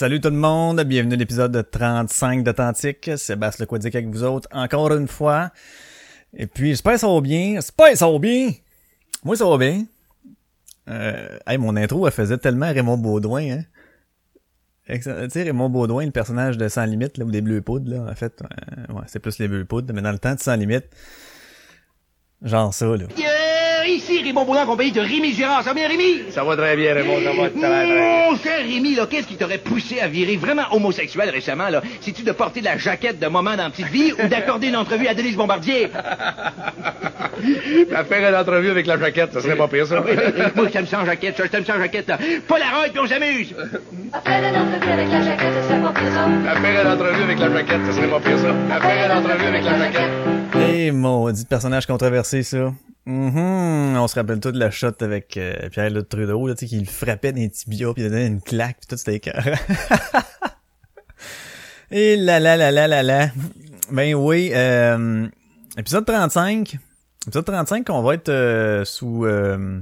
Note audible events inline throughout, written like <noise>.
salut tout le monde, bienvenue à l'épisode 35 d'Authentique. Sébastien Lequadic avec vous autres, encore une fois. Et puis, j'espère que ça va bien. J'espère que ça va bien. Moi, ça va bien. Euh, hey, mon intro, elle faisait tellement Raymond Baudouin, hein. Raymond Baudouin, le personnage de Sans Limite, là, ou des Bleus Poudres, là, en fait. euh, ouais, c'est plus les Bleus Poudres, mais dans le temps de Sans Limite, genre ça, là. Ici, Raymond Baudin, compagnie de Rémi Girard. Ça va bien, Rémi? Ça va très bien, Raymond. Ça va très, bien. Mon cher Rémi, là, qu'est-ce qui t'aurait poussé à virer vraiment homosexuel récemment, là? C'est-tu de porter de la jaquette de moment dans Petite Vie ou d'accorder une entrevue à Denise Bombardier? À <laughs> faire une entrevue avec la jaquette, ça serait pas pire, ça. Moi, je t'aime sans jaquette, ça, je t'aime sans jaquette, là. Polaroid, puis on s'amuse! Après une entrevue avec la jaquette, ce serait pas pire ça. À faire une entrevue avec la jaquette, ça serait pas pire, ça. À faire une entrevue avec la jaquette. Eh, maudit personnage controversé, ça. Mhm, On se rappelle tout de la shot avec euh, Pierre Le Trudeau, là, tu sais, qui le frappait dans les tibias, puis il donnait une claque, puis tout, c'était écœurant. <laughs> Et là là là là là là. Ben oui, euh, épisode 35. Épisode 35, on va être euh, sous... euh,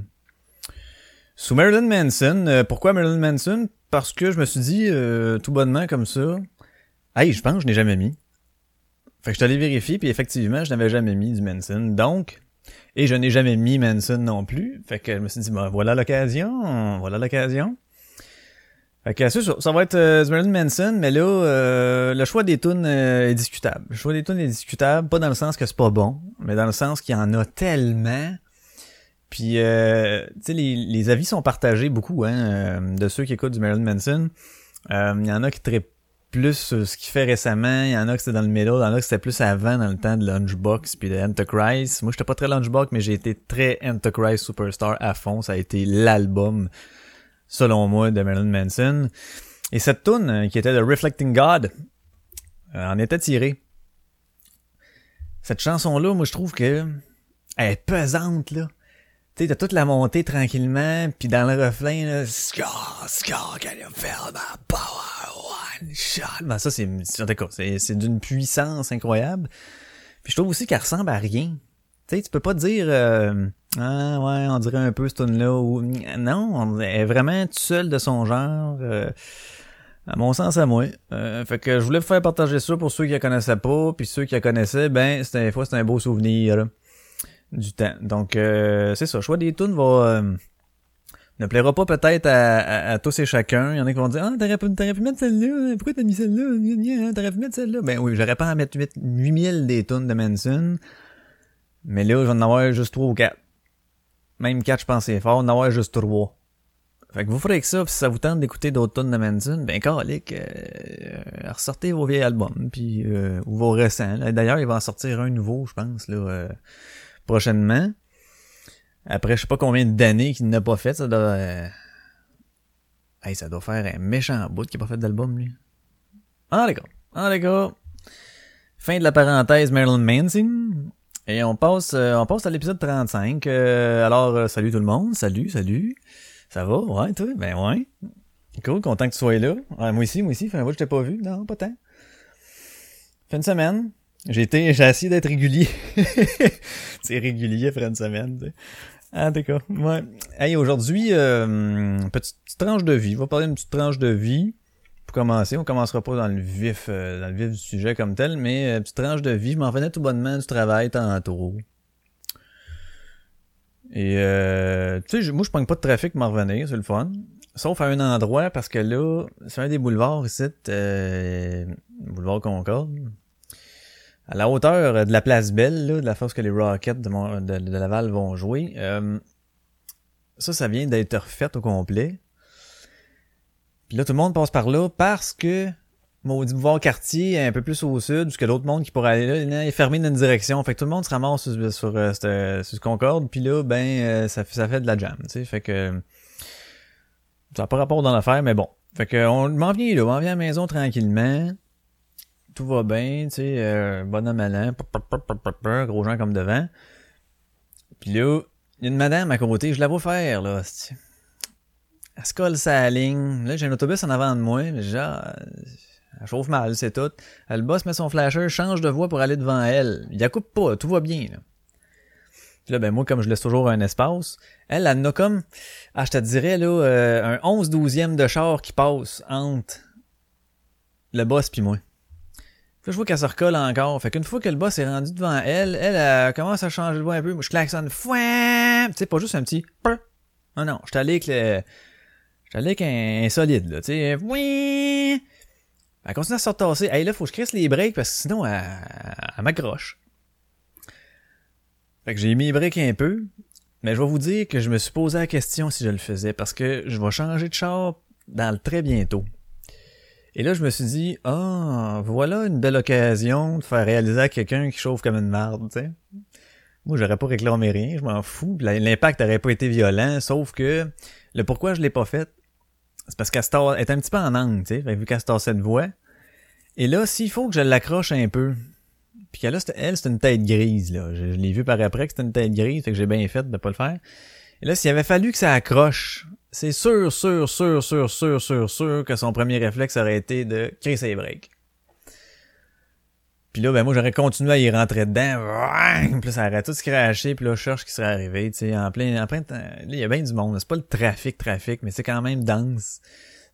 sous Marilyn Manson. Euh, pourquoi Marilyn Manson? Parce que je me suis dit, euh, tout bonnement comme ça, hey, je pense que je n'ai jamais mis. Fait que je suis allé vérifier, puis effectivement, je n'avais jamais mis du Manson. Donc, et je n'ai jamais mis Manson non plus. Fait que je me suis dit, ben, voilà l'occasion, voilà l'occasion. Fait que ça, va être euh, Marilyn Manson, mais là, euh, le choix des tunes euh, est discutable. Le choix des tunes est discutable, pas dans le sens que c'est pas bon, mais dans le sens qu'il y en a tellement. Puis, euh, tu sais, les, les avis sont partagés beaucoup, hein, euh, de ceux qui écoutent du Marilyn Manson. Il y en a qui trippent plus sur ce qu'il fait récemment, il y en a que c'était dans le middle, il y en a que c'était plus avant dans le temps de Lunchbox puis de Antichrist. Moi, j'étais pas très Lunchbox, mais j'ai été très Antichrist Superstar à fond. Ça a été l'album, selon moi, de Marilyn Manson. Et cette tune euh, qui était de Reflecting God euh, en était tirée. Cette chanson-là, moi, je trouve que elle est pesante, là. Tu t'as toute la montée tranquillement, puis dans le refrain, là, Scar, Scar, can you feel my power, one shot. Ben, ça, c'est, en tout c'est, c'est d'une puissance incroyable. Puis je trouve aussi qu'elle ressemble à rien. Tu sais, tu peux pas dire, euh, ah, ouais, on dirait un peu ce tune-là, non, on est vraiment tout seul de son genre, euh, à mon sens, à moi. Euh, fait que je voulais vous faire partager ça pour ceux qui la connaissaient pas, puis ceux qui la connaissaient, ben, c'était, fois, c'est un beau souvenir, là, du temps. Donc, euh, c'est ça, choix des tunes va, euh, ne plaira pas peut-être à, à- à tous et chacun. Il y en a qui vont dire, ah, t'aurais pu, pu mettre celle-là, pourquoi t'as mis celle-là, t'aurais pu mettre celle-là. Ben oui, j'aurais pas à mettre 8, 8000 des tunes de Manson, mais là, je vais en avoir juste 3 ou 4. Même 4, je pense, c'est fort, en avoir juste 3. Fait que vous ferez que ça, pis si ça vous tente d'écouter d'autres tunes de Manson, ben calique, euh, ressortez vos vieilles albums, puis euh, ou vos récents. D'ailleurs, il va en sortir un nouveau, je pense, là, euh, prochainement. Après, je sais pas combien d'années qu'il n'a pas fait, ça doit... euh, Hey, ça doit faire un méchant bout qu'il n'a pas fait d'album, lui. Ah, d'accord. Ah, d'accord. Fin de la parenthèse Marilyn Manson. Et on passe, euh, on passe à l'épisode 35. Euh, alors, salut tout le monde. Salut, salut. Ça va? Ouais, toi? Ben ouais. Cool, content que tu sois là. Moi aussi, moi aussi. Fait un je t'ai pas vu. Non, pas tant. Fait une semaine. J'ai été, j'ai essayé d'être régulier. <laughs> C'est régulier après une semaine, tu sais. Ah, d'accord. Ouais. Hey, aujourd'hui, euh, petite, tranche de vie. On va parler d'une petite tranche de vie. pour commencer, on commencera pas dans le vif, euh, dans le vif du sujet comme tel, mais euh, petite tranche de vie, je m'en venais tout bonnement du travail tantôt. Et euh, tu sais, moi je pogne pas de trafic m'en revenir, c'est le fun. Sauf à un endroit, parce que là, c'est un des boulevards ici, euh, boulevard Concorde. À la hauteur de la place Belle, de la force que les Rockets de, Mont- de- Laval vont jouer. euh, ça, ça vient d'être refait au complet. Puis là, tout le monde passe par là parce que maudit boulevard quartier est un peu plus au sud, puisque l'autre monde qui pourrait aller là, il est fermé d'une direction. Fait que tout le monde se ramasse sur, sur, euh, sur ce Concorde, puis là, ben, euh, ça, fait- ça fait de la jam, tu. Fait que ça n'a pas rapport dans l'affaire, mais bon. Fait que on m'en vient là, on m'en vient à la maison tranquillement. Tout va bien, tu sais, euh, bonhomme malin, gros gens comme devant. Puis là, il y a une madame à côté, je la vois faire, là. Elle se colle sa ligne. Là, j'ai un autobus en avant de moi, mais genre, elle chauffe mal, c'est tout. Elle bosse, met son flasher, change de voie pour aller devant elle. Il la coupe pas, tout va bien, là. Puis là, ben moi, comme je laisse toujours un espace, elle, elle en a comme, ah, je te dirais, là, euh, un 11 douzième de char qui passe entre le boss puis moi. Là, je vois qu'elle se recolle encore. Fait qu'une fois que le boss est rendu devant elle, elle, elle commence à changer de voix un peu. Moi, je klaxonne. Fouin! Tu sais, pas juste un petit... Non, non. Je allé avec le... Je allé avec un, un solide, là. Tu sais, oui. Elle continue à se retasser. Hey, là, faut que je crisse les breaks parce que sinon, elle, elle m'accroche. Fait que j'ai mis les breaks un peu. Mais je vais vous dire que je me suis posé la question si je le faisais parce que je vais changer de char dans le très bientôt. Et là, je me suis dit, ah, voilà une belle occasion de faire réaliser à quelqu'un qui chauffe comme une marde, tu sais. Moi, j'aurais pas réclamé rien, je m'en fous. L'impact aurait pas été violent, sauf que le pourquoi je l'ai pas fait, c'est parce qu'elle se tor- elle est un petit peu en angle, tu sais, vu tassait de voix. Et là, s'il faut que je l'accroche un peu, puis qu'elle, elle, c'est une tête grise, là. Je, je l'ai vu par après que c'était une tête grise, fait que j'ai bien fait de pas le faire. Et là, s'il avait fallu que ça accroche, c'est sûr, sûr, sûr, sûr, sûr, sûr, sûr que son premier réflexe aurait été de créer ses breaks. Puis là, ben moi, j'aurais continué à y rentrer dedans. Puis ça aurait tout scratché. Puis là, je cherche ce qui serait arrivé, tu sais, en plein, en plein temps. Là, il y a bien du monde. C'est pas le trafic, trafic, mais c'est quand même dense.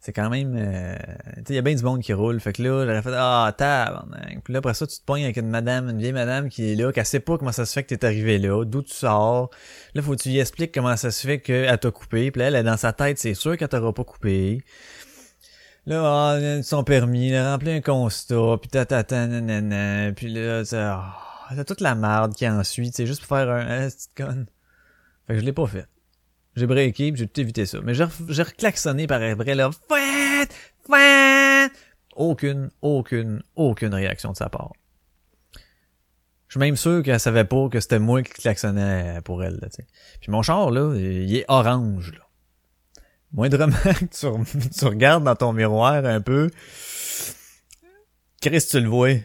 C'est quand même, euh, tu il y a bien du monde qui roule. Fait que là, j'aurais fait, ah, tabarnak. Puis là, après ça, tu te pognes avec une madame, une vieille madame qui est là, qui sait pas comment ça se fait que t'es arrivé là, d'où tu sors. Là, faut que tu lui expliques comment ça se fait qu'elle t'a coupé. Puis là, elle est dans sa tête, c'est sûr qu'elle t'aura pas coupé. Là, ah, son permis, a rempli un constat, puis tatata, nanana, puis là, ça, ah, t'as toute la merde qui ensuit, c'est juste pour faire un, ah, petite conne. Fait que je l'ai pas fait. J'ai breaké, j'ai tout évité ça. Mais j'ai re- j'ai reclaxonné par après, là! Aucune, aucune, aucune réaction de sa part. Je suis même sûr qu'elle savait pas que c'était moi qui klaxonnais pour elle, là, tu sais. Puis mon char, là, il est orange, là. Moindrement <laughs> que tu, tu regardes dans ton miroir un peu, Chris, tu le vois.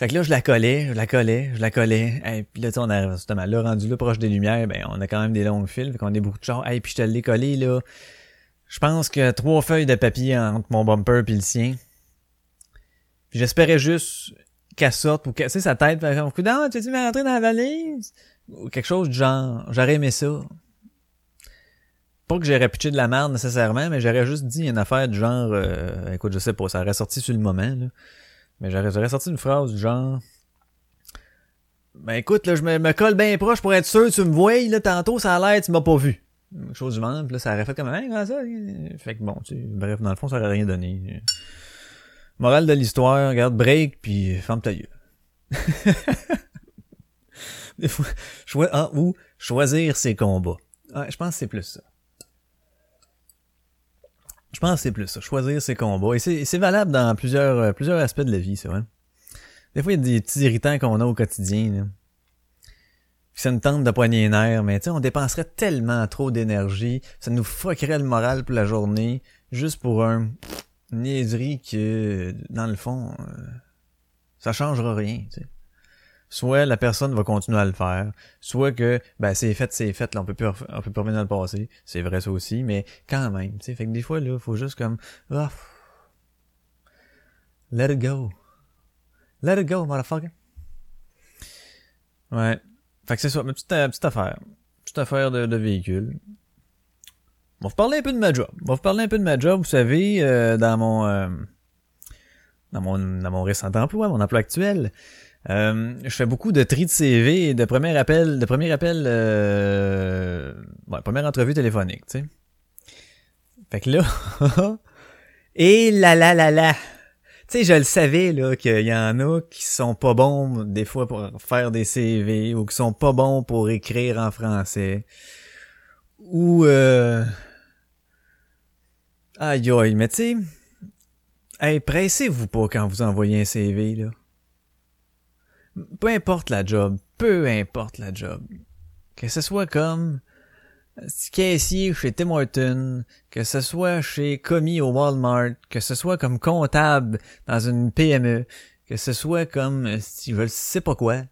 Fait que là, je la collais, je la collais, je la collais. Et puis là, on a justement là, rendu là proche des lumières, ben on a quand même des longues fils, fait qu'on a beaucoup de chars. Et puis je te l'ai collé, là. Je pense que trois feuilles de papier entre mon bumper puis le sien. J'espérais juste qu'elle sorte tu sais, sa tête, fait comme, Coudonc, tu tu rentrer dans la valise? Ou quelque chose du genre. J'aurais aimé ça. Pas que j'aurais pitché de la merde nécessairement, mais j'aurais juste dit une affaire du genre, euh, écoute, je sais pas, ça aurait sorti sur le moment, là. Mais j'aurais, sorti une phrase du genre, ben écoute, là, je me, me colle bien proche pour être sûr, tu me vois, là, tantôt, ça a l'air, tu m'as pas vu. Chose du puis là, ça aurait fait comme, hein, comment ça? Fait que bon, tu sais, bref, dans le fond, ça aurait rien donné. Morale de l'histoire, regarde, break, puis ferme ta gueule. <laughs> Des fois, ah, ou choisir ses combats. Ah, je pense que c'est plus ça. Je pense que c'est plus ça, choisir ses combats. Et c'est valable dans plusieurs, euh, plusieurs aspects de la vie, c'est vrai. Des fois, il y a des petits irritants qu'on a au quotidien. Puis ça nous tente de poigner les mais tu sais, on dépenserait tellement trop d'énergie, ça nous fuckerait le moral pour la journée, juste pour un niaiserie que, dans le fond, euh, ça changera rien, tu sais. Soit la personne va continuer à le faire, soit que ben c'est fait, c'est fait, là, on peut plus on peut plus revenir dans le passé. C'est vrai ça aussi, mais quand même, tu sais. Fait que des fois, là, faut juste comme pff, Let it go. Let it go, motherfucker. Ouais. Fait que c'est ça, ma petite, euh, petite affaire. Petite affaire de, de véhicule. On va vous parler un peu de ma job. On va vous parler un peu de ma job. Vous savez, euh, dans mon euh, dans mon dans mon récent emploi, mon emploi actuel, euh, je fais beaucoup de tri de CV et de premier appel, de premier appel, euh, ouais, première entrevue téléphonique, tu sais. Fait que là, <laughs> et là là là là. Tu sais, je le savais là qu'il y en a qui sont pas bons des fois pour faire des CV ou qui sont pas bons pour écrire en français ou euh... aïe aïe, mais tu sais, hey, pressez-vous pas quand vous envoyez un CV là. Peu importe la job, peu importe la job, que ce soit comme caissier chez Tim Horton, que ce soit chez commis au Walmart, que ce soit comme comptable dans une PME, que ce soit comme euh, si je sais pas quoi,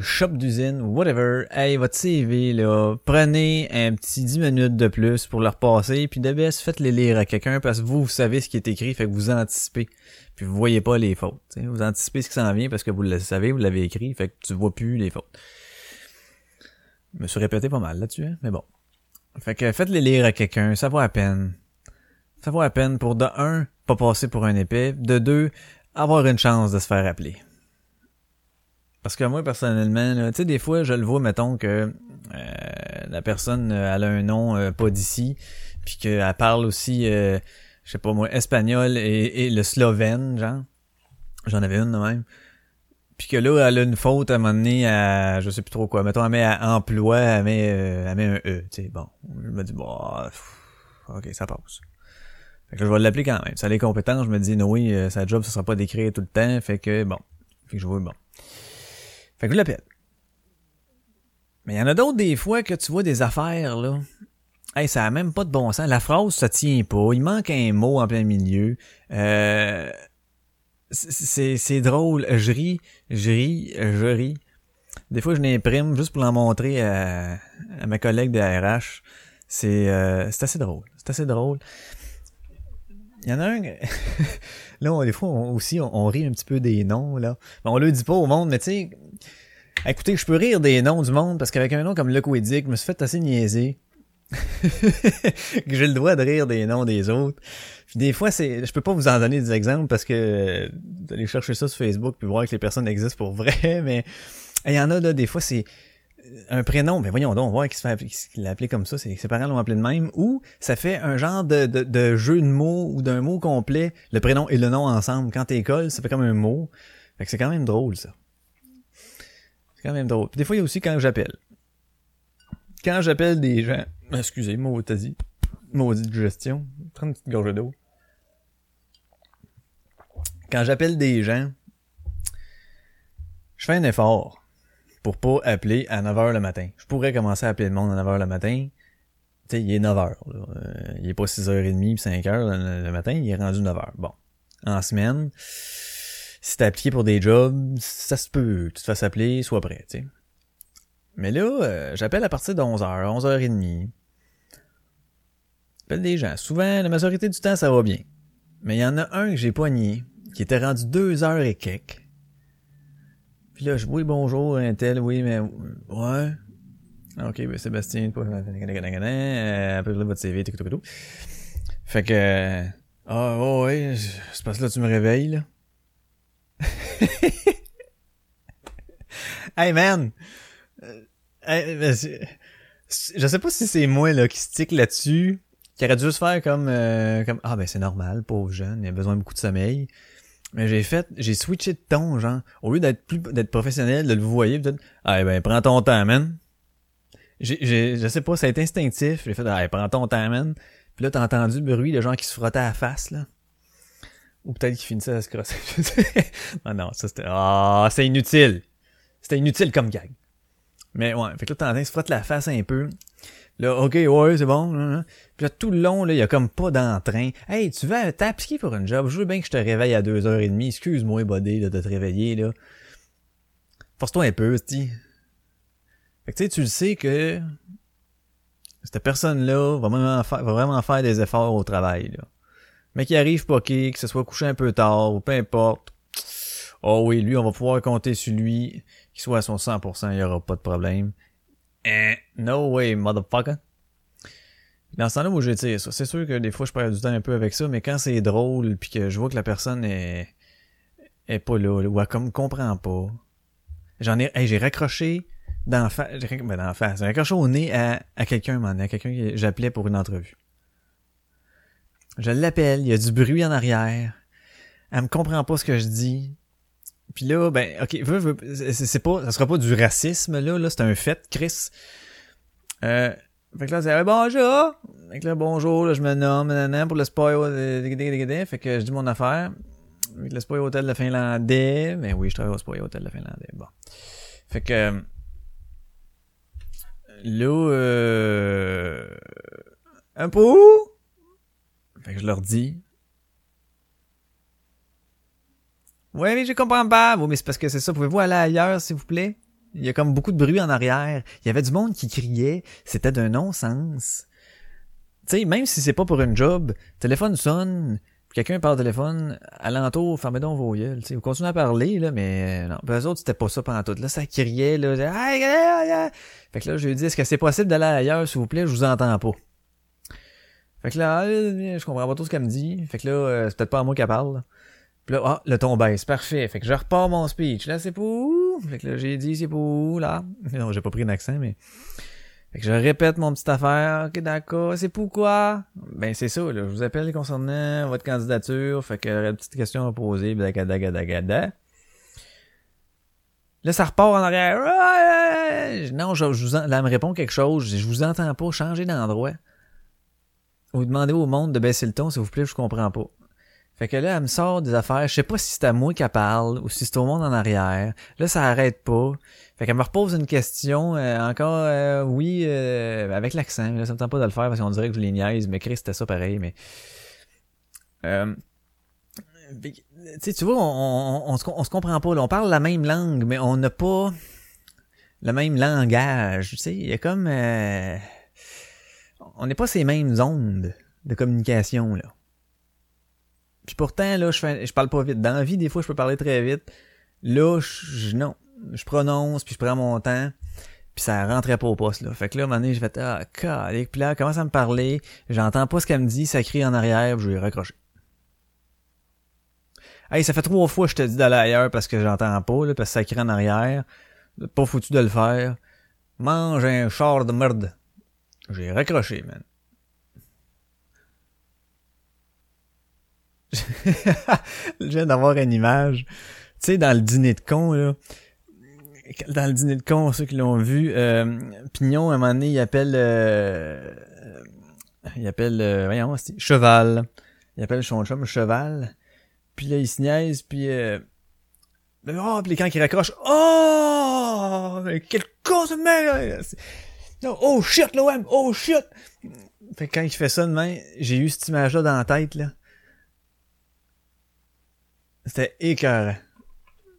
shop d'usine, whatever, hey, votre CV, là, prenez un petit 10 minutes de plus pour le repasser, puis baisse, faites-les lire à quelqu'un parce que vous, vous savez ce qui est écrit, fait que vous anticipez. Puis vous voyez pas les fautes. Vous anticipez ce qui s'en vient parce que vous le savez, vous l'avez écrit, fait que tu vois plus les fautes. Je me suis répété pas mal là-dessus, hein, mais bon. Fait que faites-les lire à quelqu'un, ça vaut à peine. Ça vaut à peine pour de un, pas passer pour un épais, de deux, avoir une chance de se faire appeler. Parce que moi, personnellement, tu sais, des fois, je le vois, mettons, que euh, la personne, euh, elle a un nom euh, pas d'ici, puis qu'elle parle aussi, euh, je sais pas moi, espagnol et, et le slovène, genre. J'en avais une même. Puis que là, elle a une faute à un moment donné à, je sais plus trop quoi, mettons, elle met à emploi, elle met, euh, elle met un E, tu sais, bon. Je me dis, bon, ok, ça passe. Fait que je vais l'appeler quand même. Ça les compétences, je me dis, non, oui, euh, sa job, ce sera pas d'écrire tout le temps, fait que, bon. Fait que je vois, bon. Fait que je l'appelle. Mais il y en a d'autres des fois que tu vois des affaires, là. Hey, ça a même pas de bon sens. La phrase, ça tient pas. Il manque un mot en plein milieu. Euh, c'est, drôle. Je ris, je ris, je ris. Des fois, je l'imprime juste pour l'en montrer à, à mes collègues de RH. C'est, euh, c'est assez drôle. C'est assez drôle. Il y en a un... <laughs> là, des fois, on- aussi, on, on rit un petit peu des noms, là. Ben, on le dit pas au monde, mais tu sais... Écoutez, je peux rire des noms du monde parce qu'avec un nom comme Lequidic, je me suis fait assez niaiser. que <laughs> j'ai le droit de rire des noms des autres. Puis des fois, c'est, je peux pas vous en donner des exemples parce que euh, allez chercher ça sur Facebook puis voir que les personnes existent pour vrai, <laughs> mais il y en a là, des fois, c'est un prénom, mais voyons donc, on voit qu'il se fait appeler- l'a appelé comme ça, c'est ses parents l'ont appelé de même, ou ça fait un genre de, de, de jeu de mots ou d'un mot complet, le prénom et le nom ensemble. Quand t'écoles, ça fait comme un mot. Fait que c'est quand même drôle, ça. C'est quand même drôle. Des fois, il y a aussi quand j'appelle. Quand j'appelle des gens, excusez, moi, t'as dit, maudite gestion, prends une petite gorgée d'eau. Quand j'appelle des gens, je fais un effort pour pas appeler à 9h le matin. Je pourrais commencer à appeler le monde à 9h le matin. Tu sais, il est 9h. là. Euh, il est pas 6h30 puis 5h le, le matin, il est rendu 9h. Bon. En semaine, si t'es appliqué pour des jobs, ça se peut. Tu te fasses appeler, sois prêt, tu sais. Mais là, euh, j'appelle à partir de 11h, 11h30. J'appelle des gens. Souvent, la majorité du temps, ça va bien. Mais il y en a un que j'ai pogné, qui était rendu 2h et quelques. Puis là, je oui, bonjour, un tel, oui, mais ouais. Ok, ben Sébastien, pas euh, appelez votre CV, tout, tout. Fait que euh, Ah ouais, ouais, c'est parce que là tu me réveilles là. <laughs> hey man! Euh, ben, je sais pas si c'est moi là qui stick là-dessus, qui aurait dû se faire comme euh, comme Ah ben c'est normal, pauvre jeune, il a besoin de beaucoup de sommeil. Mais j'ai fait, j'ai switché de ton, genre, au lieu d'être plus, d'être professionnel, de le voyer, peut-être, ah ben, prends ton temps, man. J'ai, je sais pas, ça a été instinctif, j'ai fait, ah, prends ton temps, man. Puis là, t'as entendu le bruit de gens qui se frottaient à la face, là. Ou peut-être qu'ils finissaient à se crosser. <laughs> ah non, ça c'était, ah, c'est inutile. C'était inutile comme gag. Mais ouais, fait que là, ils se frottent la face un peu. Là, ok, ouais, c'est bon. hein, hein. Puis là, tout le long, là, il y a comme pas d'entrain. Hey, tu vas t'appliquer pour une job? Je veux bien que je te réveille à 2h30. Excuse-moi, buddy, là, de te réveiller, là. Force-toi un peu, c'ti. Fait que tu sais, tu le sais que cette personne-là va vraiment faire, va vraiment faire des efforts au travail, là. Mais qu'il arrive pas qu'il, que ce soit couché un peu tard, ou peu importe. Oh oui, lui, on va pouvoir compter sur lui, qu'il soit à son 100%, il y aura pas de problème. Eh, no way, motherfucker. Dans ce temps-là, moi, j'étire ça. C'est sûr que des fois, je perds du temps un peu avec ça, mais quand c'est drôle, puis que je vois que la personne est, est pas là, ou elle comme comprend pas. J'en ai, j'ai raccroché d'en face, ben, d'en face, j'ai raccroché au nez à, à quelqu'un, à quelqu'un que j'appelais pour une entrevue. Je l'appelle, il y a du bruit en arrière. Elle me comprend pas ce que je dis. Puis là, ben, ok, veux, veux, c'est pas, ça sera pas du racisme, là, là, c'est un fait, Chris. Euh, fait que là, c'est, bonjour! Fait que là, bonjour, là, je me nomme, nanana, pour le Spoil, euh, fait que je dis mon affaire. Le Spoil Hotel de Finlandais, mais oui, je travaille au Spoil Hotel de Finlandais, bon. Fait que, euh, là, euh, un peu, fait que je leur dis, Ouais, mais je comprends pas. Mais c'est parce que c'est ça. Pouvez-vous aller ailleurs, s'il vous plaît? Il y a comme beaucoup de bruit en arrière. Il y avait du monde qui criait. C'était d'un non-sens. Tu sais, même si c'est pas pour une job, téléphone sonne, quelqu'un parle au téléphone, alentour, fermez donc vos sais, vous continuez à parler, là, mais euh, non. Puis eux autres, c'était pas ça pendant tout. Là, ça criait, là. Fait que là, je lui ai dit, est-ce que c'est possible d'aller ailleurs, s'il vous plaît? Je vous entends pas. Fait que là, euh, je comprends pas tout ce qu'elle me dit. Fait que là, euh, c'est peut-être pas à moi qu'elle parle. Puis là, ah, le ton baisse, parfait. Fait que je repars mon speech. Là, c'est pour? Fait que là, j'ai dit, c'est pour là? <laughs> Non, j'ai pas pris un accent, mais... Fait que je répète mon petite affaire. Ok, d'accord. C'est pourquoi? Ben, c'est ça, là. Je vous appelle concernant votre candidature. Fait que, une petite question à poser. Là, ça repart en arrière. Non, je, vous là, elle me répond quelque chose. Je je vous entends pas. Changez d'endroit. Ou demandez au monde de baisser le ton, s'il vous plaît, je comprends pas. Fait que là, elle me sort des affaires. Je sais pas si c'est à moi qu'elle parle ou si c'est au monde en arrière. Là, ça arrête pas. Fait qu'elle me repose une question. euh, encore, euh, oui, euh, avec l'accent. Là, ça me tente pas de le faire parce qu'on dirait que je les niaise. Mais Chris, c'était ça pareil. Mais euh, tu vois, on, on, on se, on se comprend pas. là. On parle la même langue, mais on n'a pas le même langage. Tu sais, il y a comme, euh, on n'est pas ces mêmes ondes de communication là. Puis pourtant, là, je, parle pas vite. Dans la vie, des fois, je peux parler très vite. Là, je, non. Je prononce, puis je prends mon temps. Puis ça rentrait pas au poste, là. Fait que là, à un moment donné, je fais, ah, calique. Puis là, commence à me parler. J'entends pas ce qu'elle me dit. Ça crie en arrière, puis je vais raccrocher. Hey, ça fait trois fois que je te dis d'aller ailleurs parce que j'entends pas, là, parce que ça crie en arrière. Pas foutu de le faire. Mange un char de merde. J'ai raccroché, man. <laughs> je viens d'avoir une image. Tu sais, dans le dîner de con, là. Dans le dîner de con, ceux qui l'ont vu, euh, Pignon, à un moment donné, il appelle... euh, il appelle... euh, voyons, Cheval. Il appelle son chum Cheval. Puis là, il se niaise, puis... Euh, oh, puis quand il raccroche... Oh! Quel con, ce mec! Oh shit, l'OM! Oh shit! Fait que quand il fait ça demain, j'ai eu cette image-là dans la tête, là. C'était écœurant.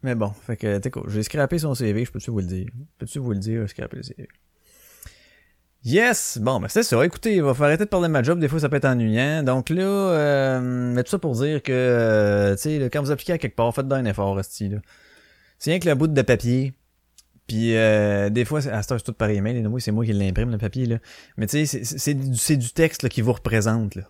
Mais bon, fait que, t'es quoi, j'ai scrappé son CV, je peux-tu vous le dire? Peux-tu vous le dire, scrappé le CV? Yes! Bon, ben c'est ça. Écoutez, il va falloir arrêter de parler de ma job. Des fois, ça peut être ennuyant. Donc là, euh, mais tout ça pour dire que, euh, tu sais, quand vous appliquez à quelque part, faites un effort, là. C'est rien que le bout de papier. Puis euh, des fois, à cette c'est tout par email. Moi, c'est moi qui l'imprime, le papier, là. Mais tu sais, c'est- du, du texte là, qui vous représente, là.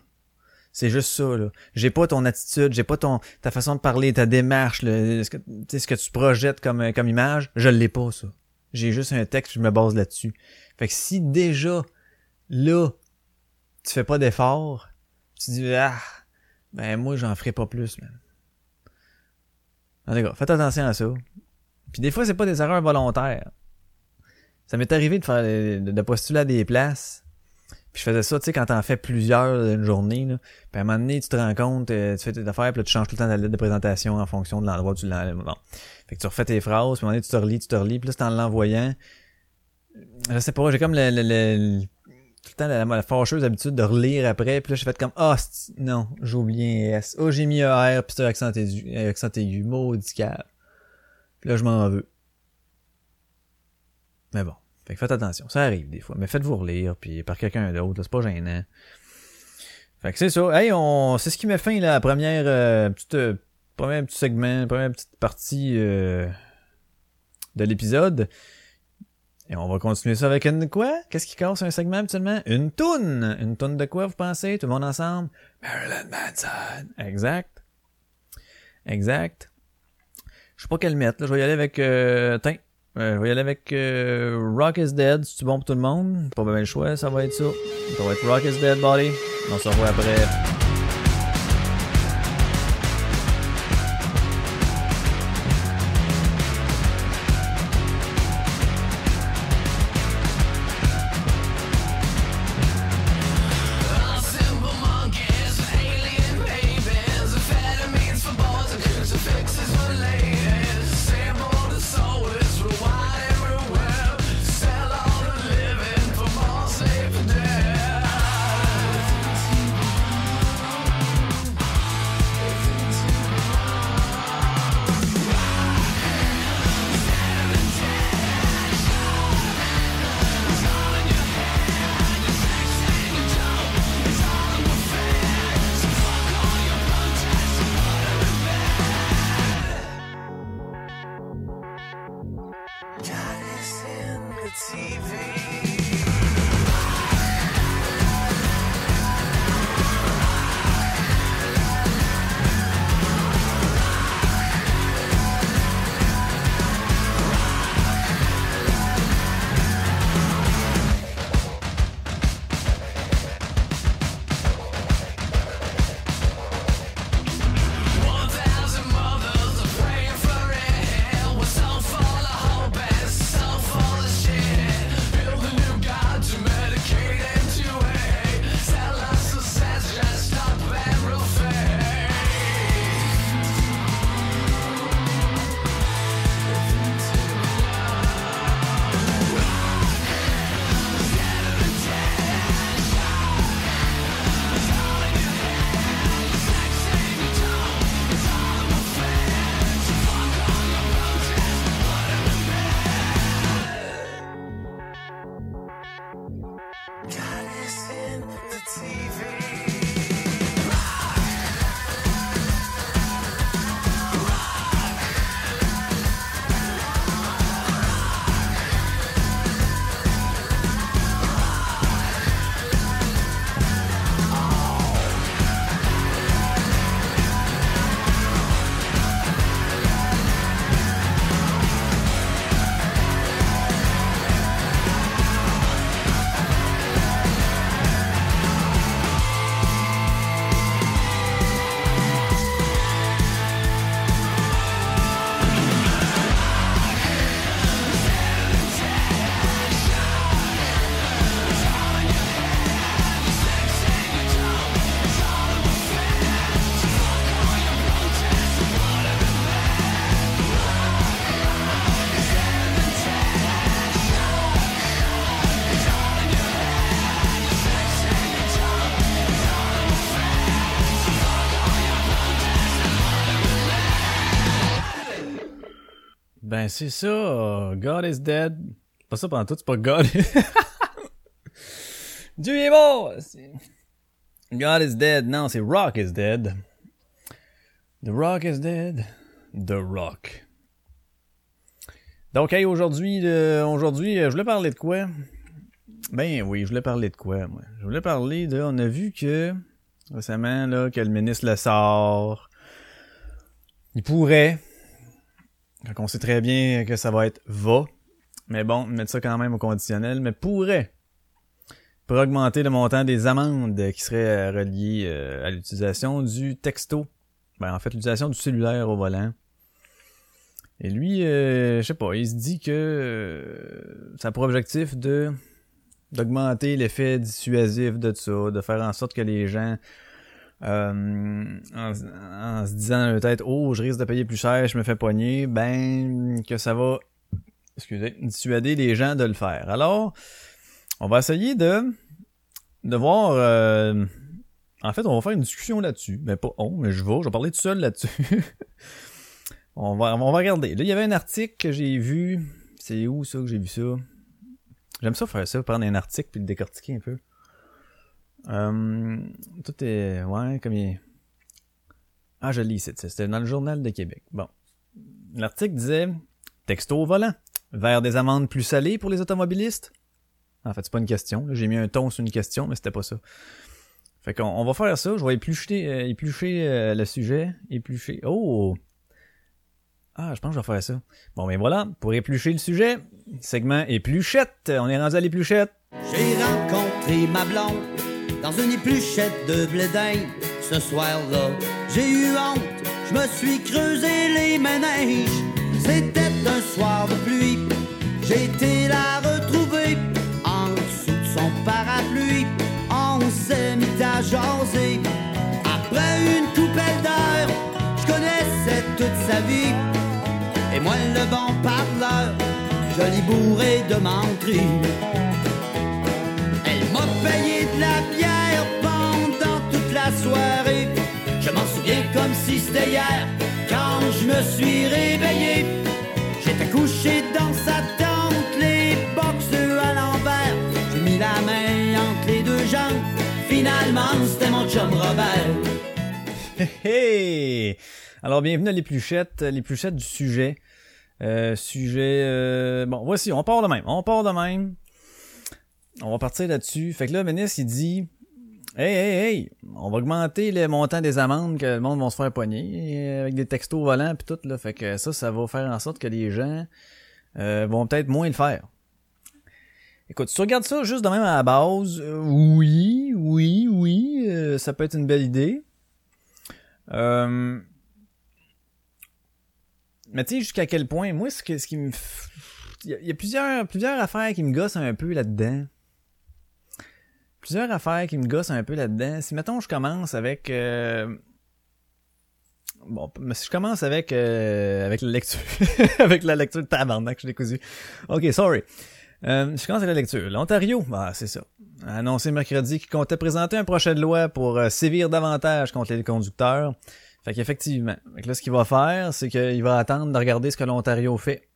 C'est juste ça, là. J'ai pas ton attitude, j'ai pas ton ta façon de parler, ta démarche, là, ce que, ce que tu projettes comme, euh, comme image, je l'ai pas, ça. J'ai juste un texte, je me base là-dessus. Fait que si déjà, là, tu fais pas d'effort, tu dis, ah, ben moi, j'en ferai pas plus, man. En tout cas, faites attention à ça. Puis des fois, c'est pas des erreurs volontaires. Ça m'est arrivé de faire de, postuler à des places. Puis je faisais ça, tu sais, quand t'en fais plusieurs d'une journée, là. Puis à un moment donné, tu te rends compte, euh, tu fais tes affaires, puis là, tu changes tout le temps ta lettre de présentation en fonction de l'endroit où tu l'as. Bon. Fait que tu refais tes phrases, puis à un moment donné, tu te relis, tu te relis, puis là, c'est en l'envoyant. Je sais pas, j'ai comme le, le, le- tout le temps la, la fâcheuse habitude de relire après, puis là, j'ai fait comme, ah, c'est- non, j'ai oublié un S. Oh, j'ai mis un R, puis c'est accent aigu, accent aigu, maudit. Puis là, je m'en veux. Mais bon. Fait que faites attention. Ça arrive des fois. Mais faites-vous relire, puis par quelqu'un d'autre. C'est pas gênant. Fait que c'est ça. Hey, on, c'est ce qui met fin, là, la première, euh, petite, euh, premier segment, première petite partie, euh, de l'épisode. Et on va continuer ça avec une quoi? Qu'est-ce qui casse un segment habituellement? Une toune! Une toune de quoi, vous pensez? Tout le monde ensemble? Marilyn Manson! Exact. Exact. Je sais pas quelle mettre, là. Je vais y aller avec... Euh, tiens, euh, je vais y aller avec euh, Rock is Dead. C'est bon pour tout le monde? Pas bien le choix, ça va être ça. Ça va être Rock is Dead, buddy. On se revoit après. C'est ça. euh, God is dead. Pas ça pendant tout, c'est pas God. <laughs> Dieu est mort! God is dead. Non, c'est Rock is dead. The Rock is dead. The Rock. Donc, hey, aujourd'hui, euh, euh, je voulais parler de quoi? Ben oui, je voulais parler de quoi, moi? Je voulais parler de... On a vu que, récemment, là, que le ministre le sort. Il pourrait, donc on sait très bien que ça va être va. Mais bon, mettre ça quand même au conditionnel, mais pourrait. Pour augmenter le montant des amendes qui seraient euh, reliées euh, à l'utilisation du texto. Ben, en fait, l'utilisation du cellulaire au volant. Et lui, euh, je sais pas, il se dit que euh, ça a pour objectif de d'augmenter l'effet dissuasif de ça, de faire en sorte que les gens euh, en, en se disant tête oh je risque de payer plus cher je me fais poigner ben que ça va excusez dissuader les gens de le faire. Alors on va essayer de de voir euh, en fait on va faire une discussion là-dessus mais pas on mais je vais je vais parler tout seul là-dessus. <laughs> On va on va regarder. Là il y avait un article que j'ai vu. C'est où ça que j'ai vu ça? J'aime ça faire ça prendre un article puis le décortiquer un peu euh, tout est. Ouais, comme il. Ah, je lis, c'était dans le Journal de Québec. Bon. L'article disait Texto au volant. vers des amendes plus salées pour les automobilistes? En fait, c'est pas une question. J'ai mis un ton sur une question, mais c'était pas ça. Fait qu'on on va faire ça. Je vais éplucher, euh, éplucher euh, le sujet. Éplucher. Oh! Ah, je pense que je vais faire ça. Bon, ben voilà. Pour éplucher le sujet, segment épluchette. On est rendu à l'épluchette. J'ai rencontré ma blonde dans une épluchette de blédin. Ce soir-là, j'ai eu honte, je me suis creusé les méninges. C'était un soir de pluie, j'ai été la retrouver en dessous de son parapluie. On s'est mis à. Après une coupelle d'heure, je connaissais toute sa vie. Et moi, le bon parleur, joli bourré de menterie. Elle m'a payé de la Je m'en souviens comme si c'était hier, quand je me suis réveillé. J'étais couché dans sa tente, les boxeux à l'envers. J'ai mis la main entre les deux jambes. Finalement, c'était mon chum Robert. Hey! Alors, bienvenue à l'épluchette, l'épluchette du sujet. Euh, sujet... euh, bon, voici, on part de même. On part de même. On va partir là-dessus. Fait que là, Ménis, il dit... Hey, hey, hey! On va augmenter le montant des amendes que le monde va se faire pogner euh, avec des textos volants pis tout, là. Fait que ça, ça va faire en sorte que les gens euh, vont peut-être moins le faire. Écoute, si tu regardes ça juste de même à la base, euh, oui, oui, oui, euh, ça peut être une belle idée. Euh, mais tu sais, jusqu'à quel point, moi, ce, que, ce qui me... Il y y a plusieurs, plusieurs affaires qui me gossent un peu là-dedans. Plusieurs affaires qui me gossent un peu là-dedans. Si, mettons, je commence avec... euh, Bon, mais si je commence avec euh, avec la lecture, <laughs> avec la lecture de tabarnak, je l'ai cousu. Ok, sorry. Euh, je commence avec la lecture. L'Ontario, bah c'est ça, a annoncé mercredi qu'il comptait présenter un projet de loi pour euh, sévir davantage contre les conducteurs. Fait qu'effectivement, là ce qu'il va faire, c'est qu'il va attendre de regarder ce que l'Ontario fait.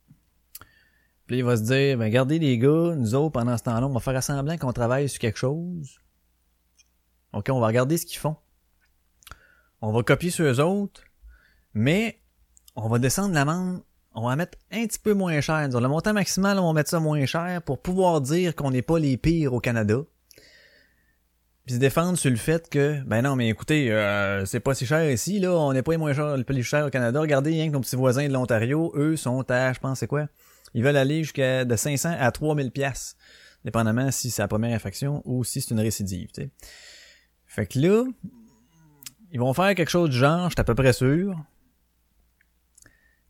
Puis il va se dire, ben regardez les gars, nous autres pendant ce temps-là, on va faire semblant qu'on travaille sur quelque chose. Ok, on va regarder ce qu'ils font. On va copier sur eux autres, mais on va descendre l'amende on va mettre un petit peu moins cher. Le montant maximal, on va mettre ça moins cher pour pouvoir dire qu'on n'est pas les pires au Canada. Puis se défendre sur le fait que, ben non, mais écoutez, euh, c'est pas si cher ici, là, on n'est pas les moins cher, le plus cher au Canada. Regardez, rien que nos petits voisins de l'Ontario, eux sont à, je pense, c'est quoi? Ils veulent aller jusqu'à de 500 à 3000 pièces dépendamment si c'est la première infraction ou si c'est une récidive, tu sais. Fait que là, ils vont faire quelque chose du genre, je suis à peu près sûr.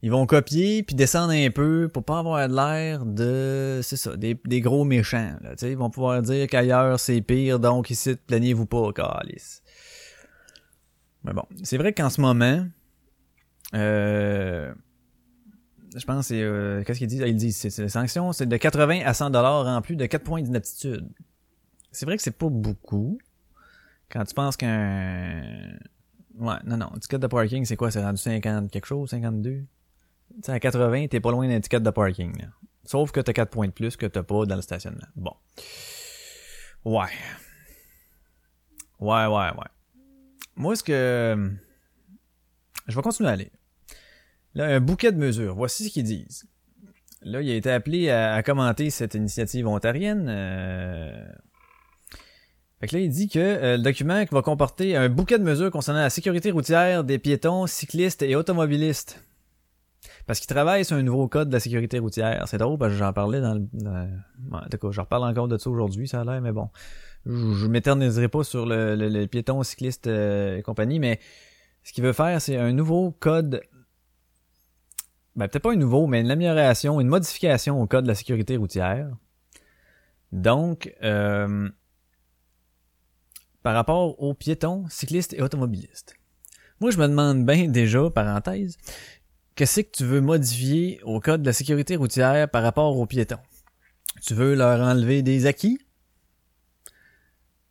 Ils vont copier puis descendre un peu pour pas avoir l'air de c'est ça des, gros méchants là, tu sais, ils vont pouvoir dire qu'ailleurs c'est pire donc ici plaignez-vous pas calice. Mais bon, c'est vrai qu'en ce moment euh, je pense c'est euh, qu'est-ce qu'il dit il dit c'est c'est la sanction c'est de 80 à 100 dollars en plus de 4 points d'inaptitude. C'est vrai que c'est pas beaucoup quand tu penses qu'un Ouais, non, non. Ticket de parking, c'est quoi? C'est rendu 50 quelque chose? 52? Tu sais, à 80, t'es pas loin d'un ticket de parking, là. Sauf que t'as 4 points de plus que t'as pas dans le stationnement. Bon. Ouais. Ouais, ouais, ouais. Moi, ce que... Je vais continuer à aller. Là, un bouquet de mesures. Voici ce qu'ils disent. Là, il a été appelé à, commenter cette initiative ontarienne. euh, fait que là, il dit que euh, le document va comporter un bouquet de mesures concernant la sécurité routière des piétons, cyclistes et automobilistes. Parce qu'il travaille sur un nouveau code de la sécurité routière. C'est drôle parce que j'en parlais dans le... dans- en tout cas, je reparle encore de ça aujourd'hui, ça a l'air, mais bon. Je, je m'éterniserai pas sur le, le, le piéton, cycliste euh, et compagnie, mais ce qu'il veut faire, c'est un nouveau code... Ben, peut-être pas un nouveau, mais une amélioration, une modification au code de la sécurité routière. Donc, euh, par rapport aux piétons, cyclistes et automobilistes. Moi, je me demande bien déjà, parenthèse, qu'est-ce que tu veux modifier au code de la sécurité routière par rapport aux piétons? Tu veux leur enlever des acquis?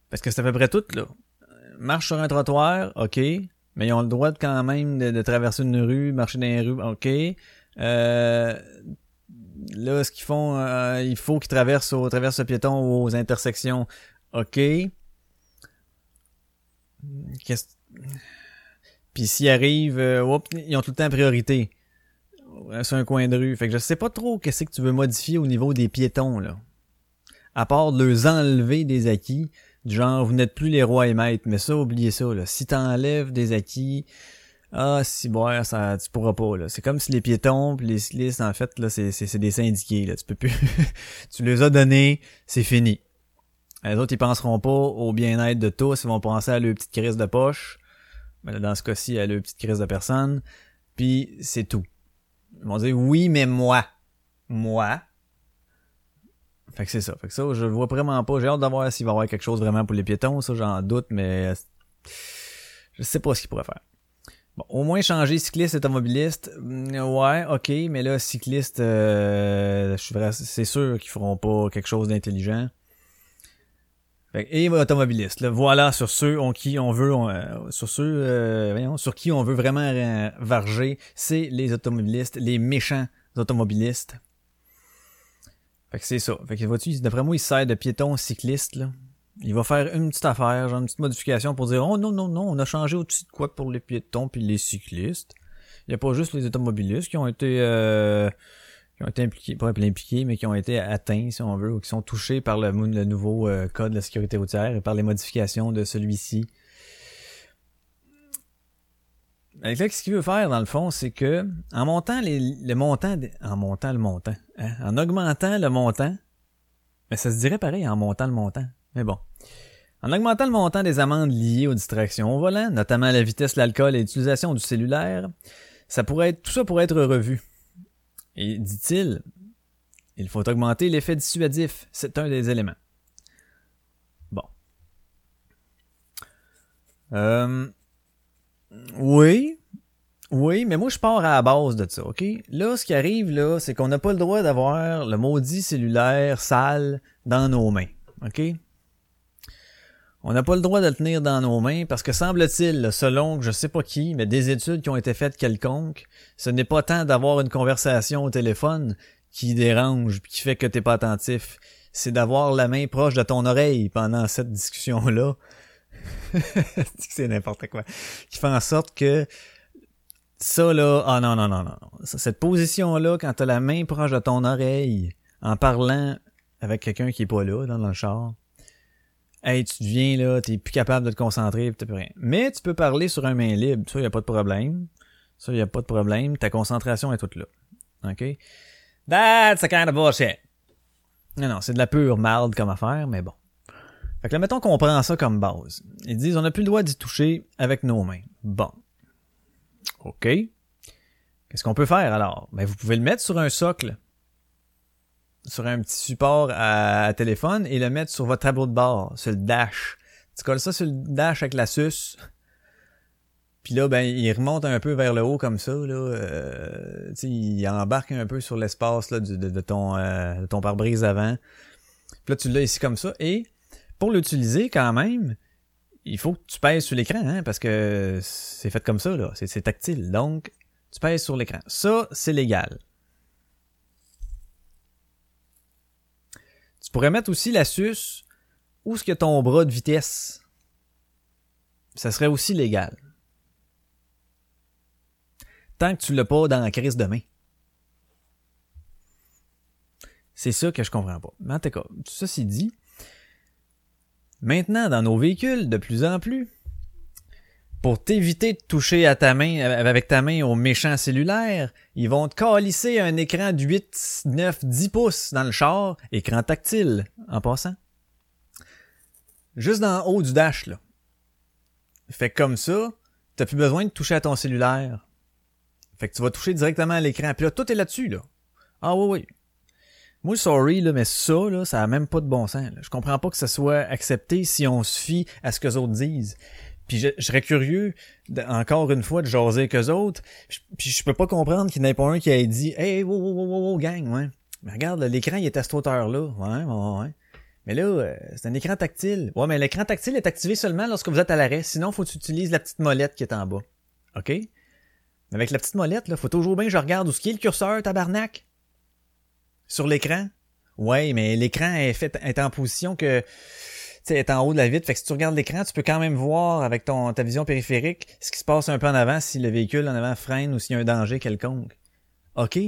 Parce que c'est à peu près tout, là. Marche sur un trottoir, ok, mais ils ont le droit de, quand même de, de traverser une rue, marcher dans les rues, ok. Euh, là, ce qu'ils font, euh, il faut qu'ils traversent au traversent le piéton aux intersections, ok. Qu'est-ce- Puis s'ils arrivent, euh, ils ont tout le temps priorité. euh, sur un coin de rue. Fait que je sais pas trop qu'est-ce que tu veux modifier au niveau des piétons, là. À part de leur enlever des acquis, du genre, vous n'êtes plus les rois et maîtres. Mais ça, oubliez ça, là. Si t'enlèves des acquis, ah, si, bon, ça, tu pourras pas, là. C'est comme si les piétons pis les cyclistes, en fait, là, c'est, c'est, des syndiqués, là. Tu peux plus, <laughs> tu les as donnés, c'est fini. Les autres, ils penseront pas au bien-être de tous, ils vont penser à leur petite crise de poche. Ben là, dans ce cas-ci, à leur petite crise de personne. Puis c'est tout. Ils vont dire oui, mais moi. Moi. Fait que c'est ça. Fait que ça, je vois vraiment pas. J'ai hâte de voir s'il va y avoir quelque chose vraiment pour les piétons. Ça, j'en doute, mais je sais pas ce qu'il pourrait faire. Bon, au moins changer cycliste et automobiliste. Mm, Ouais, ok, mais là, cycliste, euh, je suis vrai, c'est sûr qu'ils feront pas quelque chose d'intelligent. Et automobiliste, là, voilà sur ceux on qui on veut, euh, sur ceux, euh, voyons, sur qui on veut vraiment euh, varger, c'est les automobilistes, les méchants automobilistes. Fait que c'est ça. Fait que vois-tu, d'après moi, il sert de piéton cycliste, là. Il va faire une petite affaire, genre une petite modification pour dire, oh non, non, non, on a changé au-dessus de quoi pour les piétons puis les cyclistes. Il n'y a pas juste les automobilistes qui ont été, euh, qui ont été impliqués, pas impliqués, mais qui ont été atteints, si on veut, ou qui sont touchés par le, nouveau euh, code de la sécurité routière et par les modifications de celui-ci. Là, ce qu'il veut faire, dans le fond, c'est que, en montant les, le montant, en montant le montant, hein, en augmentant le montant, mais ça se dirait pareil, en montant le montant. Mais bon. En augmentant le montant des amendes liées aux distractions au volant, notamment la vitesse, l'alcool et l'utilisation du cellulaire, ça pourrait être, tout ça pourrait être revu. Et dit-il, il faut augmenter l'effet dissuasif. C'est un des éléments. Bon. Euh, oui. Oui, mais moi je pars à la base de ça, ok? Là, ce qui arrive, là, c'est qu'on n'a pas le droit d'avoir le maudit cellulaire sale dans nos mains. OK? On n'a pas le droit de le tenir dans nos mains parce que semble-t-il, selon je sais pas qui, mais des études qui ont été faites quelconques, ce n'est pas tant d'avoir une conversation au téléphone qui dérange qui fait que t'es pas attentif. C'est d'avoir la main proche de ton oreille pendant cette discussion-là. <laughs> c'est n'importe quoi. Qui fait en sorte que ça là, ah non, non, non, non. Cette position-là, quand t'as la main proche de ton oreille, en parlant avec quelqu'un qui est pas là, dans le char, hey, tu deviens là, t'es plus capable de te concentrer, pis plus rien. Mais tu peux parler sur un main libre, ça, y a pas de problème. Ça, y a pas de problème. Ta concentration est toute là. OK? That's a kind of bullshit. Non, non, c'est de la pure marde comme affaire, mais bon. Fait que là, mettons qu'on prend ça comme base. Ils disent, on n'a plus le droit d'y toucher avec nos mains. Bon. OK. Qu'est-ce qu'on peut faire alors? Ben, vous pouvez le mettre sur un socle, sur un petit support à, téléphone et le mettre sur votre tableau de bord, sur le dash. Tu colles ça sur le dash avec la suce. Puis là, ben, il remonte un peu vers le haut comme ça, là. Euh, il embarque un peu sur l'espace là, de ton, euh, de ton pare-brise avant. Puis là, tu l'as ici comme ça. Et pour l'utiliser quand même, il faut que tu pèses sur l'écran, hein, parce que c'est fait comme ça, là. C'est, tactile. Donc, tu pèses sur l'écran. Ça, c'est légal. Tu pourrais mettre aussi la suce où est-ce que ton bras de vitesse? Ça serait aussi légal. Tant que tu l'as pas dans la crise de main. C'est ça que je comprends pas. Mais en tout cas, ceci dit, maintenant dans nos véhicules, de plus en plus, pour t'éviter de toucher à ta main, avec ta main au méchant cellulaire, ils vont te calisser un écran de 8, 9, 10 pouces dans le char, écran tactile, en passant. Juste dans haut du dash, là. Fait comme ça, t'as plus besoin de toucher à ton cellulaire. Fait que tu vas toucher directement à l'écran. Puis là, tout est là-dessus, là. Ah oui, oui. Moi, sorry, là, mais ça, là, ça a même pas de bon sens. là. Je comprends pas que ça soit accepté si on se fie à ce que les autres disent. Puis je, je serais curieux, encore une fois, de jaser avec eux autres. Puis, je peux pas comprendre qu'il n'y ait pas un qui ait dit « Hey, wow, wow, wow, wow, gang, ouais. Mais regarde, l'écran, il est à cette hauteur-là. Ouais, ouais, ouais. Mais là, euh, c'est un écran tactile. Ouais, mais l'écran tactile est activé seulement lorsque vous êtes à l'arrêt. Sinon, faut que tu utilises la petite molette qui est en bas. OK? Avec la petite molette, là, faut toujours bien que je regarde où ce qui est le curseur, tabarnak. Sur l'écran? Ouais, mais l'écran est fait, en position que, tu est en haut de la vitre. Fait que si tu regardes l'écran, tu peux quand même voir avec ton, ta vision périphérique ce qui se passe un peu en avant si le véhicule en avant freine ou s'il y a un danger quelconque. OK?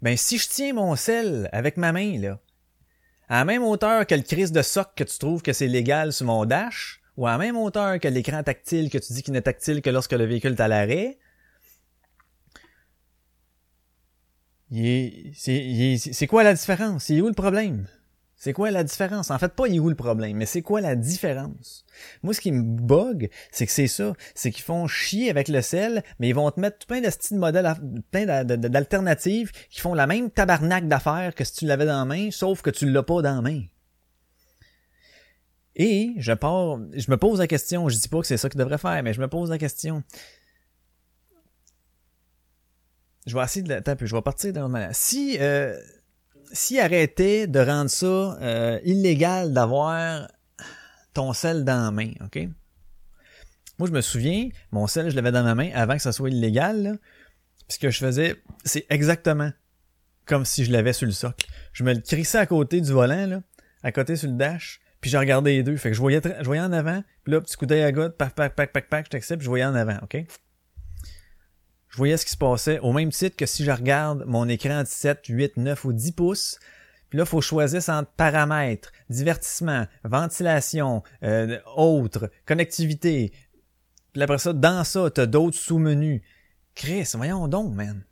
Ben, si je tiens mon sel avec ma main, là, à la même hauteur que le crise de soc que tu trouves que c'est légal sur mon dash, ou à la même hauteur que l'écran tactile que tu dis qu'il n'est tactile que lorsque le véhicule est à l'arrêt, il est- c'est quoi la différence? C'est où le problème? C'est quoi la différence? En fait, pas il est où le problème, mais c'est quoi la différence? Moi, ce qui me bug, c'est que c'est ça. C'est qu'ils font chier avec le sel, mais ils vont te mettre plein de styles modèles, plein d'a- d'a- d'alternatives qui font la même tabarnak d'affaires que si tu l'avais dans la main, sauf que tu l'as pas dans la main. Et je pars, je me pose la question, je dis pas que c'est ça qu'ils devraient faire, mais je me pose la question. Je vais essayer de, un peu, je vais partir dans le Si, euh, si arrêtait de rendre ça euh, illégal d'avoir ton sel dans la main, ok? Moi, je me souviens, mon sel, je l'avais dans ma main avant que ça soit illégal, là. Puis que je faisais, c'est exactement comme si je l'avais sur le socle. Je me le crissais à côté du volant, là, à côté sur le dash, puis je regardais les deux. Fait que je voyais, je voyais en avant, puis là, petit coup d'œil à gauche, pac, pac, pac, pac, pac, je t'accepte, je voyais en avant, ok? Je voyais ce qui se passait au même titre que si je regarde mon écran de 7, 8, 9 ou 10 pouces. Puis là, il faut choisir entre paramètres, divertissement, ventilation, euh, autres, connectivité. Puis après ça, dans ça, t'as d'autres sous-menus. Chris, voyons donc, man.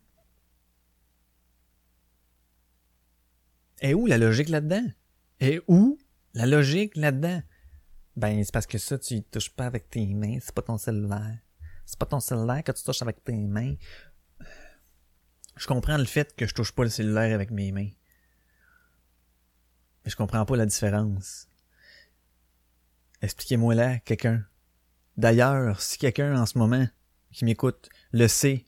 Et où la logique là-dedans? Et où la logique là-dedans? Ben, c'est parce que ça, tu touches pas avec tes mains, c'est pas ton cellulaire. C'est pas ton cellulaire que tu touches avec tes mains. Je comprends le fait que je touche pas le cellulaire avec mes mains. Mais je comprends pas la différence. Expliquez-moi là, quelqu'un. D'ailleurs, si quelqu'un en ce moment qui m'écoute le sait,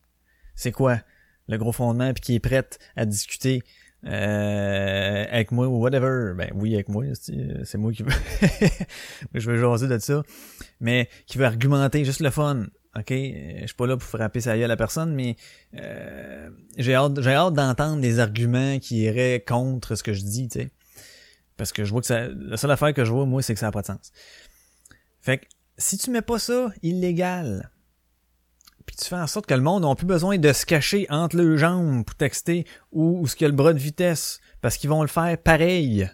c'est quoi le gros fondement puis qui est prêt à discuter euh, avec moi ou whatever, ben oui avec moi, c'est c'est moi qui veux, <laughs> je veux jaser de ça, mais qui veut argumenter juste le fun. Ok, je suis pas là pour frapper sa gueule à la personne, mais euh, j'ai hâte, j'ai hâte d'entendre des arguments qui iraient contre ce que je dis, tu sais. Parce que je vois que ça, la seule affaire que je vois, moi, c'est que ça n'a pas de sens. Fait que, si tu mets pas ça illégal, puis tu fais en sorte que le monde n'a plus besoin de se cacher entre leurs jambes pour texter ou, ou ce qu'il y a le bras de vitesse, parce qu'ils vont le faire pareil.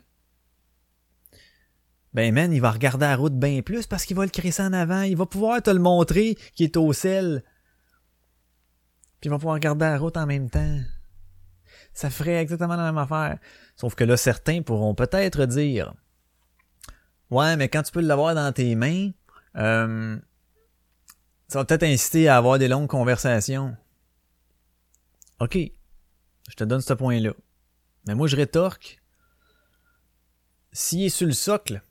Ben man, il va regarder la route bien plus parce qu'il va le crisser en avant. Il va pouvoir te le montrer qui est au sel. Puis il va pouvoir regarder la route en même temps. Ça ferait exactement la même affaire. Sauf que là, certains pourront peut-être dire Ouais, mais quand tu peux l'avoir dans tes mains, euh, ça va peut-être inciter à avoir des longues conversations. OK. Je te donne ce point-là. Mais moi, je rétorque. S'il est sur le socle,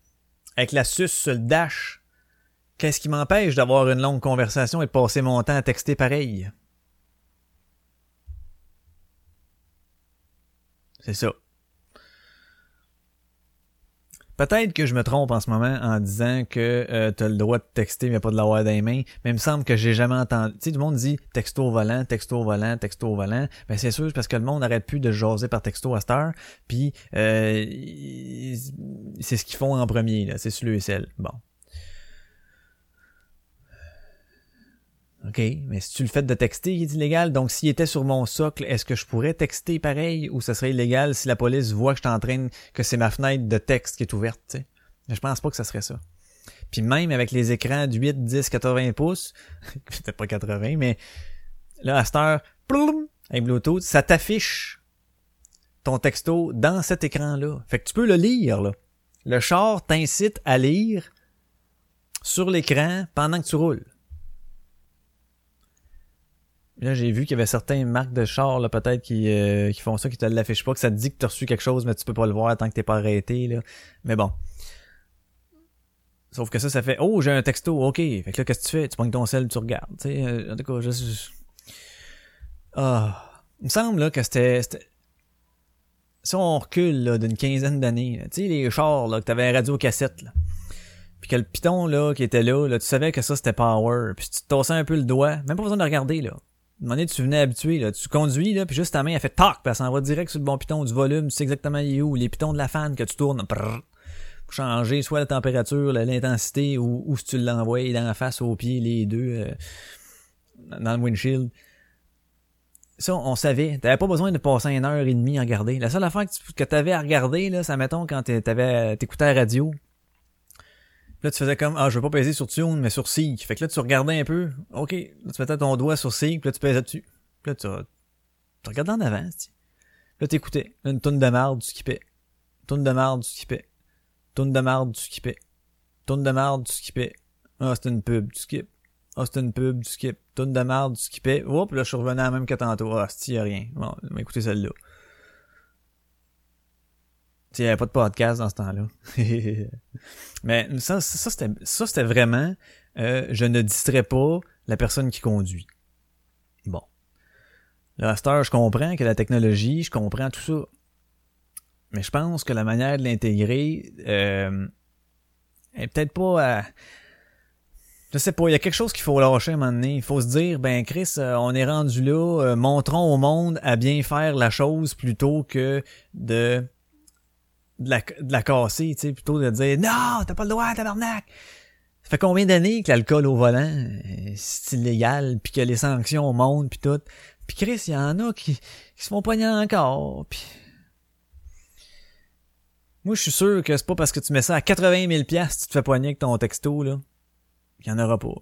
avec la suce sur le dash, qu'est-ce qui m'empêche d'avoir une longue conversation et de passer mon temps à texter pareil? C'est ça. Peut-être que je me trompe en ce moment en disant que euh, le droit de texter mais pas de l'avoir dans les mains, mais il me semble que j'ai jamais entendu. Tu sais, tout le monde dit texto au volant, texto au volant, texto au volant. Ben c'est sûr parce que le monde n'arrête plus de jaser par texto à cette heure, puis euh, c'est ce qu'ils font en premier, là, c'est sur le SL. Bon. OK, mais si tu le fais de texter, il est illégal? Donc, s'il était sur mon socle, est-ce que je pourrais texter pareil ou ça serait illégal si la police voit que je t'entraîne, que c'est ma fenêtre de texte qui est ouverte, tu sais? Je pense pas que ça serait ça. Puis même avec les écrans de 8, 10, 80 pouces, <laughs> peut-être pas 80, mais là, à cette heure, ploum, avec Bluetooth, ça t'affiche ton texto dans cet écran-là. Fait que tu peux le lire, là. Le char t'incite à lire sur l'écran pendant que tu roules. Là, j'ai vu qu'il y avait certaines marques de chars, là, peut-être, qui, euh, qui font ça, qui te l'affichent pas, que ça te dit que tu as reçu quelque chose, mais tu peux pas le voir tant que t'es pas arrêté, là. Mais bon. Sauf que ça, ça fait, oh, j'ai un texto, ok. Fait que là, qu'est-ce que tu fais? Tu prends ton sel, tu regardes, tu sais. euh, en tout cas, je, je- Ah. Il me semble, là, que c'était, si on recule, là, d'une quinzaine d'années, tu sais, les chars, là, que t'avais un radio cassette, là. Puis que le piton, là, qui était là, là, tu savais que ça, c'était power. Puis tu te tassais un peu le doigt. Même pas besoin de regarder, là. Donné, tu venais habitué, là. Tu conduis, là, puis juste ta main, elle fait tac, puis elle s'en va direct sur le bon piton du volume. Tu sais exactement où. Les pitons de la fan que tu tournes, pour changer soit la température, l'intensité, ou, ou si tu l'envoies dans la face, au pied, les deux, euh, dans le windshield. Ça, on savait. T'avais pas besoin de passer une heure et demie à regarder. La seule affaire que, tu- que t'avais à regarder, là, ça mettons quand t'avais, t'écoutais la radio. Là, tu faisais comme, ah, je veux pas peser sur Tune, mais sur Seek. Fait que là, tu regardais un peu. OK. Là, tu mettais ton doigt sur Seek, puis là, tu pesais dessus. Puis là, tu, tu regardais en avant. Là, t'écoutais. Là, une tonne de marde, tu skippais. Tonne de marde, tu skippais. Tonne de marde, tu skippais. Tonne de marde, tu skippais. Ah, c'était une pub, tu skippes. Ah, c'était une pub, tu skippes. Tonne de marde, tu skippais. Oups, là, je suis revenu à la même que tantôt. Ah, c'ti, y a rien. Bon, écouter celle-là. Tu sais, y avait pas de podcast dans ce temps-là. <laughs> Mais ça, ça, ça, c'était, vraiment, euh, je ne distrais pas la personne qui conduit. Bon. Là, à cette heure, je comprends que la technologie, je comprends tout ça. Mais je pense que la manière de l'intégrer euh, est peut-être pas à... Je sais pas, il y a quelque chose qu'il faut lâcher à un moment donné. Il faut se dire, ben Chris, euh, on est rendu là, euh, montrons au monde à bien faire la chose plutôt que de de la, de la casser, tu sais, plutôt de dire non, t'as pas le droit, tabarnak. Ça fait combien d'années que l'alcool au volant, euh, c'est illégal, puis que les sanctions montent, puis tout. Puis Chris, il y en a qui, qui se font pogner encore, puis... Moi, je suis sûr que c'est pas parce que tu mets ça à 80 000 piastres, tu te fais poigner avec ton texto, là. Il y en aura pas.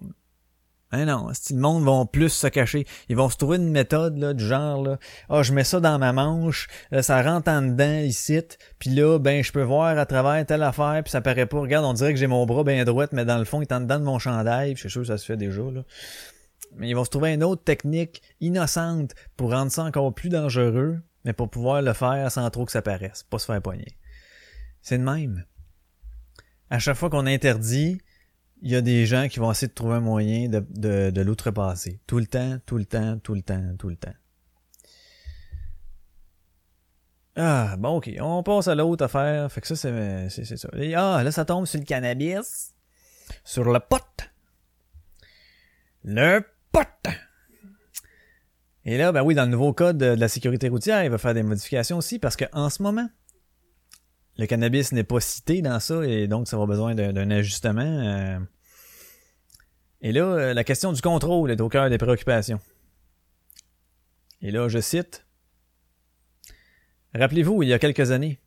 Hein non, si le monde vont plus se cacher, ils vont se trouver une méthode là du genre là, ah je mets ça dans ma manche, euh, ça rentre en dedans ici, puis là ben je peux voir à travers telle affaire, puis ça paraît pas. Regarde, on dirait que j'ai mon bras bien droit, mais dans le fond il est en dedans de mon chandail, je suis sûr que ça se fait déjà là. Mais ils vont se trouver une autre technique innocente pour rendre ça encore plus dangereux, mais pour pouvoir le faire sans trop que ça paraisse, pas se faire poigner. C'est de même. À chaque fois qu'on interdit, il y a des gens qui vont essayer de trouver un moyen de, l'outrepasser. Tout le temps, tout le temps, tout le temps, tout le temps. Ah, bon, ok. On passe à l'autre affaire. Fait que ça, c'est, c'est, ça. Et, ah, là, ça tombe sur le cannabis. Sur le pot. Le pot. Et là, ben oui, dans le nouveau code de la sécurité routière, il va faire des modifications aussi parce que en ce moment, le cannabis n'est pas cité dans ça et donc ça va besoin d'un, ajustement. euh. Et là, euh, la question du contrôle est au cœur des préoccupations. Et là, je cite. Rappelez-vous, il y a quelques années,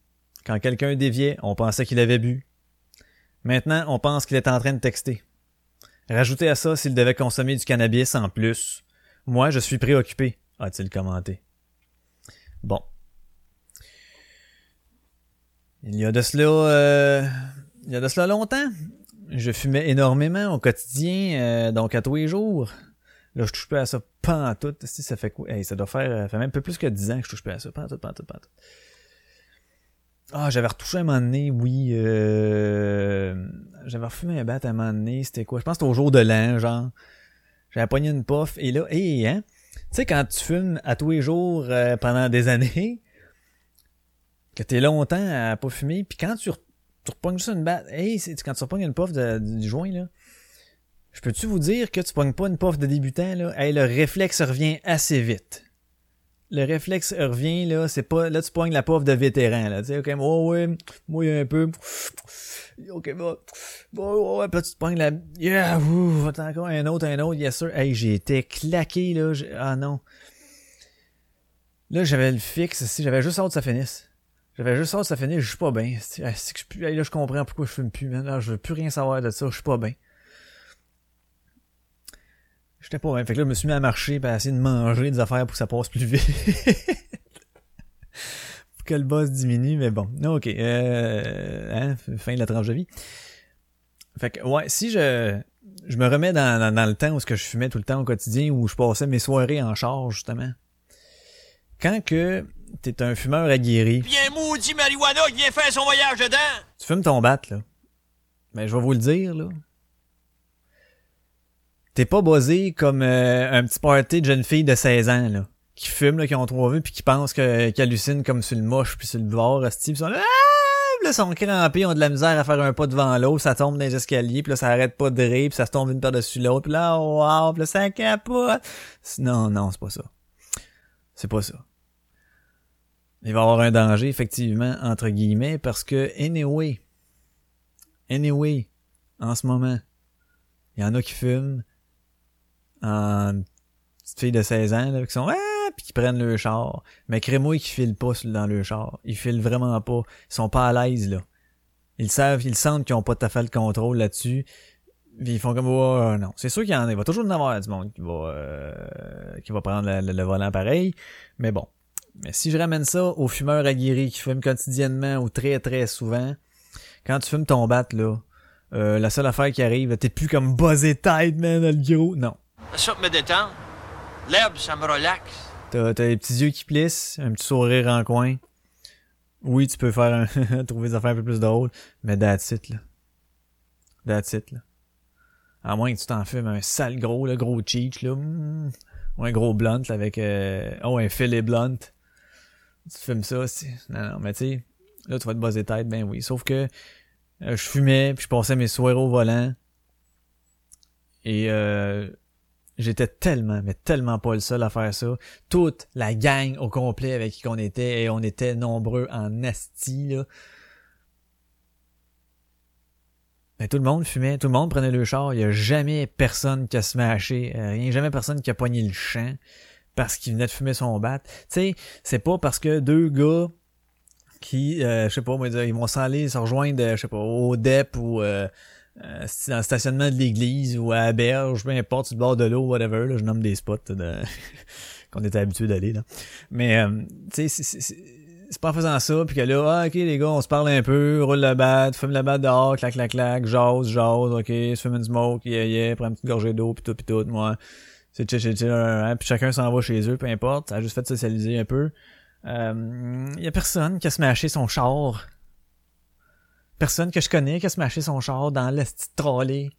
quand quelqu'un déviait, on pensait qu'il avait bu. Maintenant, on pense qu'il est en train de texter. Rajoutez à ça s'il devait consommer du cannabis en plus. Moi, je suis préoccupé, a-t-il commenté. Bon. Il y a de cela, euh, il y a de cela longtemps. Je fumais énormément au quotidien, euh, donc à tous les jours. Là, je touche pas à ça pas en tout. Si ça fait quoi? Hey, ça doit faire, ça fait même un peu plus que 10 ans que je touche pas à ça. Pas en tout, pas tout, pas tout. Ah, j'avais retouché un moment oui. Euh... J'avais refumé un bat à un moment. C'était quoi? Je pense que c'était au jour de l'an, genre. J'avais pogné une puff. Et là, hé, hein? Tu sais, quand tu fumes à tous les jours euh, pendant des années, que t'es longtemps à pas fumer, puis quand tu, re- tu juste une batte, hey, quand tu repognes une puff de, du joint, là, je peux-tu vous dire que tu pognes pas une puff de débutant, là? Hey, le réflexe revient assez vite. Le réflexe revient, là, c'est pas, là, tu pognes la puff de vétéran, là, tu sais, ok, oh, ouais, moi, un peu, ok, bon, bon, ouais, puis tu te pognes la, yeah, ouh, encore un autre, un autre, yes sir, hey, j'ai été claqué, là, ah non. Là, j'avais le fixe, si j'avais juste hâte que ça finisse. J'avais juste hâte que ça finisse, je suis pas bien. Ah, là, je comprends pourquoi je fume plus, man. Là, je veux plus rien savoir de ça, je suis pas bien. J'étais pas bien. Fait que là, je me suis mis à marcher, pis à essayer de manger des affaires pour que ça passe plus vite. <laughs> pour que le boss diminue, mais bon. Ok, euh, hein, fin de la tranche de vie. Fait que, ouais, si je, je me remets dans, dans, dans le temps où ce que je fumais tout le temps au quotidien, où je passais mes soirées en charge, justement. Quand que t'es un fumeur aguerri, Bien maudit marijuana qui vient faire son voyage dedans. tu fumes ton bat, là. Ben, je vais vous le dire, là. T'es pas buzzé comme euh, un petit party de jeune fille de 16 ans, là. Qui fument, là, qui ont trop vu, puis qui pensent que, qui hallucinent comme sur le moche, puis sur le bord, esti, pis sont là, ah! Puis là, ils sont crampés, ils ont de la misère à faire un pas devant l'autre, ça tombe dans les escaliers, puis là, ça arrête pas de rire, puis ça se tombe une par-dessus l'autre, puis là, wow, puis là, ça capote. Non, non, c'est pas ça. C'est pas ça. Il va y avoir un danger, effectivement, entre guillemets, parce que, anyway, anyway, en ce moment, il y en a qui fument en petite fille de 16 ans, là, qui sont, ah, puis qu'ils prennent le char. Mais Crémouille qui file pas dans le char. Ils filent vraiment pas. Ils sont pas à l'aise, là. Ils savent, ils sentent qu'ils ont pas tout à le contrôle là-dessus. Puis ils font comme, oh, non. C'est sûr qu'il y en a. Il va toujours en avoir du monde qui va, euh, qui va prendre le- le volant pareil. Mais bon. Mais si je ramène ça aux fumeurs aguerris qui fument quotidiennement ou très très souvent, quand tu fumes ton bat, là, euh, la seule affaire qui arrive, t'es plus comme buzzé tête, man, dans le gros. Non. Ça me détend. L'herbe, ça me relaxe. T'as, t'as les petits yeux qui plissent, un petit sourire en coin. Oui, tu peux faire un, <laughs> trouver des affaires un peu plus drôles, mais that's it, là. That's it, là. À moins que tu t'en fumes un sale gros, le gros cheech, là. mm, ou un gros blunt, là, avec, euh, oh, un filet blunt. Tu fumes ça, c'est, non, non, mais tu sais, là, tu vas te buzzer tête, ben oui. Sauf que, euh, je fumais, puis je passais mes soirées au volant. Et, euh, J'étais tellement, mais tellement pas le seul à faire ça. Toute la gang au complet avec qui on était, et on était nombreux en asti, là. Mais tout le monde fumait, tout le monde prenait le char. Il y a jamais personne qui a smashé, euh, rien, jamais personne qui a pogné le champ parce qu'il venait de fumer son bat. Tu sais, c'est pas parce que deux gars qui, euh, je sais pas, ils vont s'en aller se rejoindre, euh, je sais pas, au DEP ou euh, euh, dans le stationnement de l'église ou à la berge, peu importe, sur le bord de l'eau, whatever, là, je nomme des spots de... <laughs> qu'on était habitué d'aller, là. Mais, euh, tu sais, c'est pas en faisant ça, puis que là, ah, ok, les gars, on se parle un peu, roule la batte, fume la batte dehors, clac, clac, clac, jase, jase, ok, se fume une smoke, yeah, yeah, prends une petite gorgée d'eau, pis tout, pis tout, moi. C'est chill, hein, puis chacun s'en va chez eux, peu importe, ça a juste fait socialiser un peu. Euh, y a personne qui a smashé son char. Personne que je connais qui a smashé son char dans le petit trolley.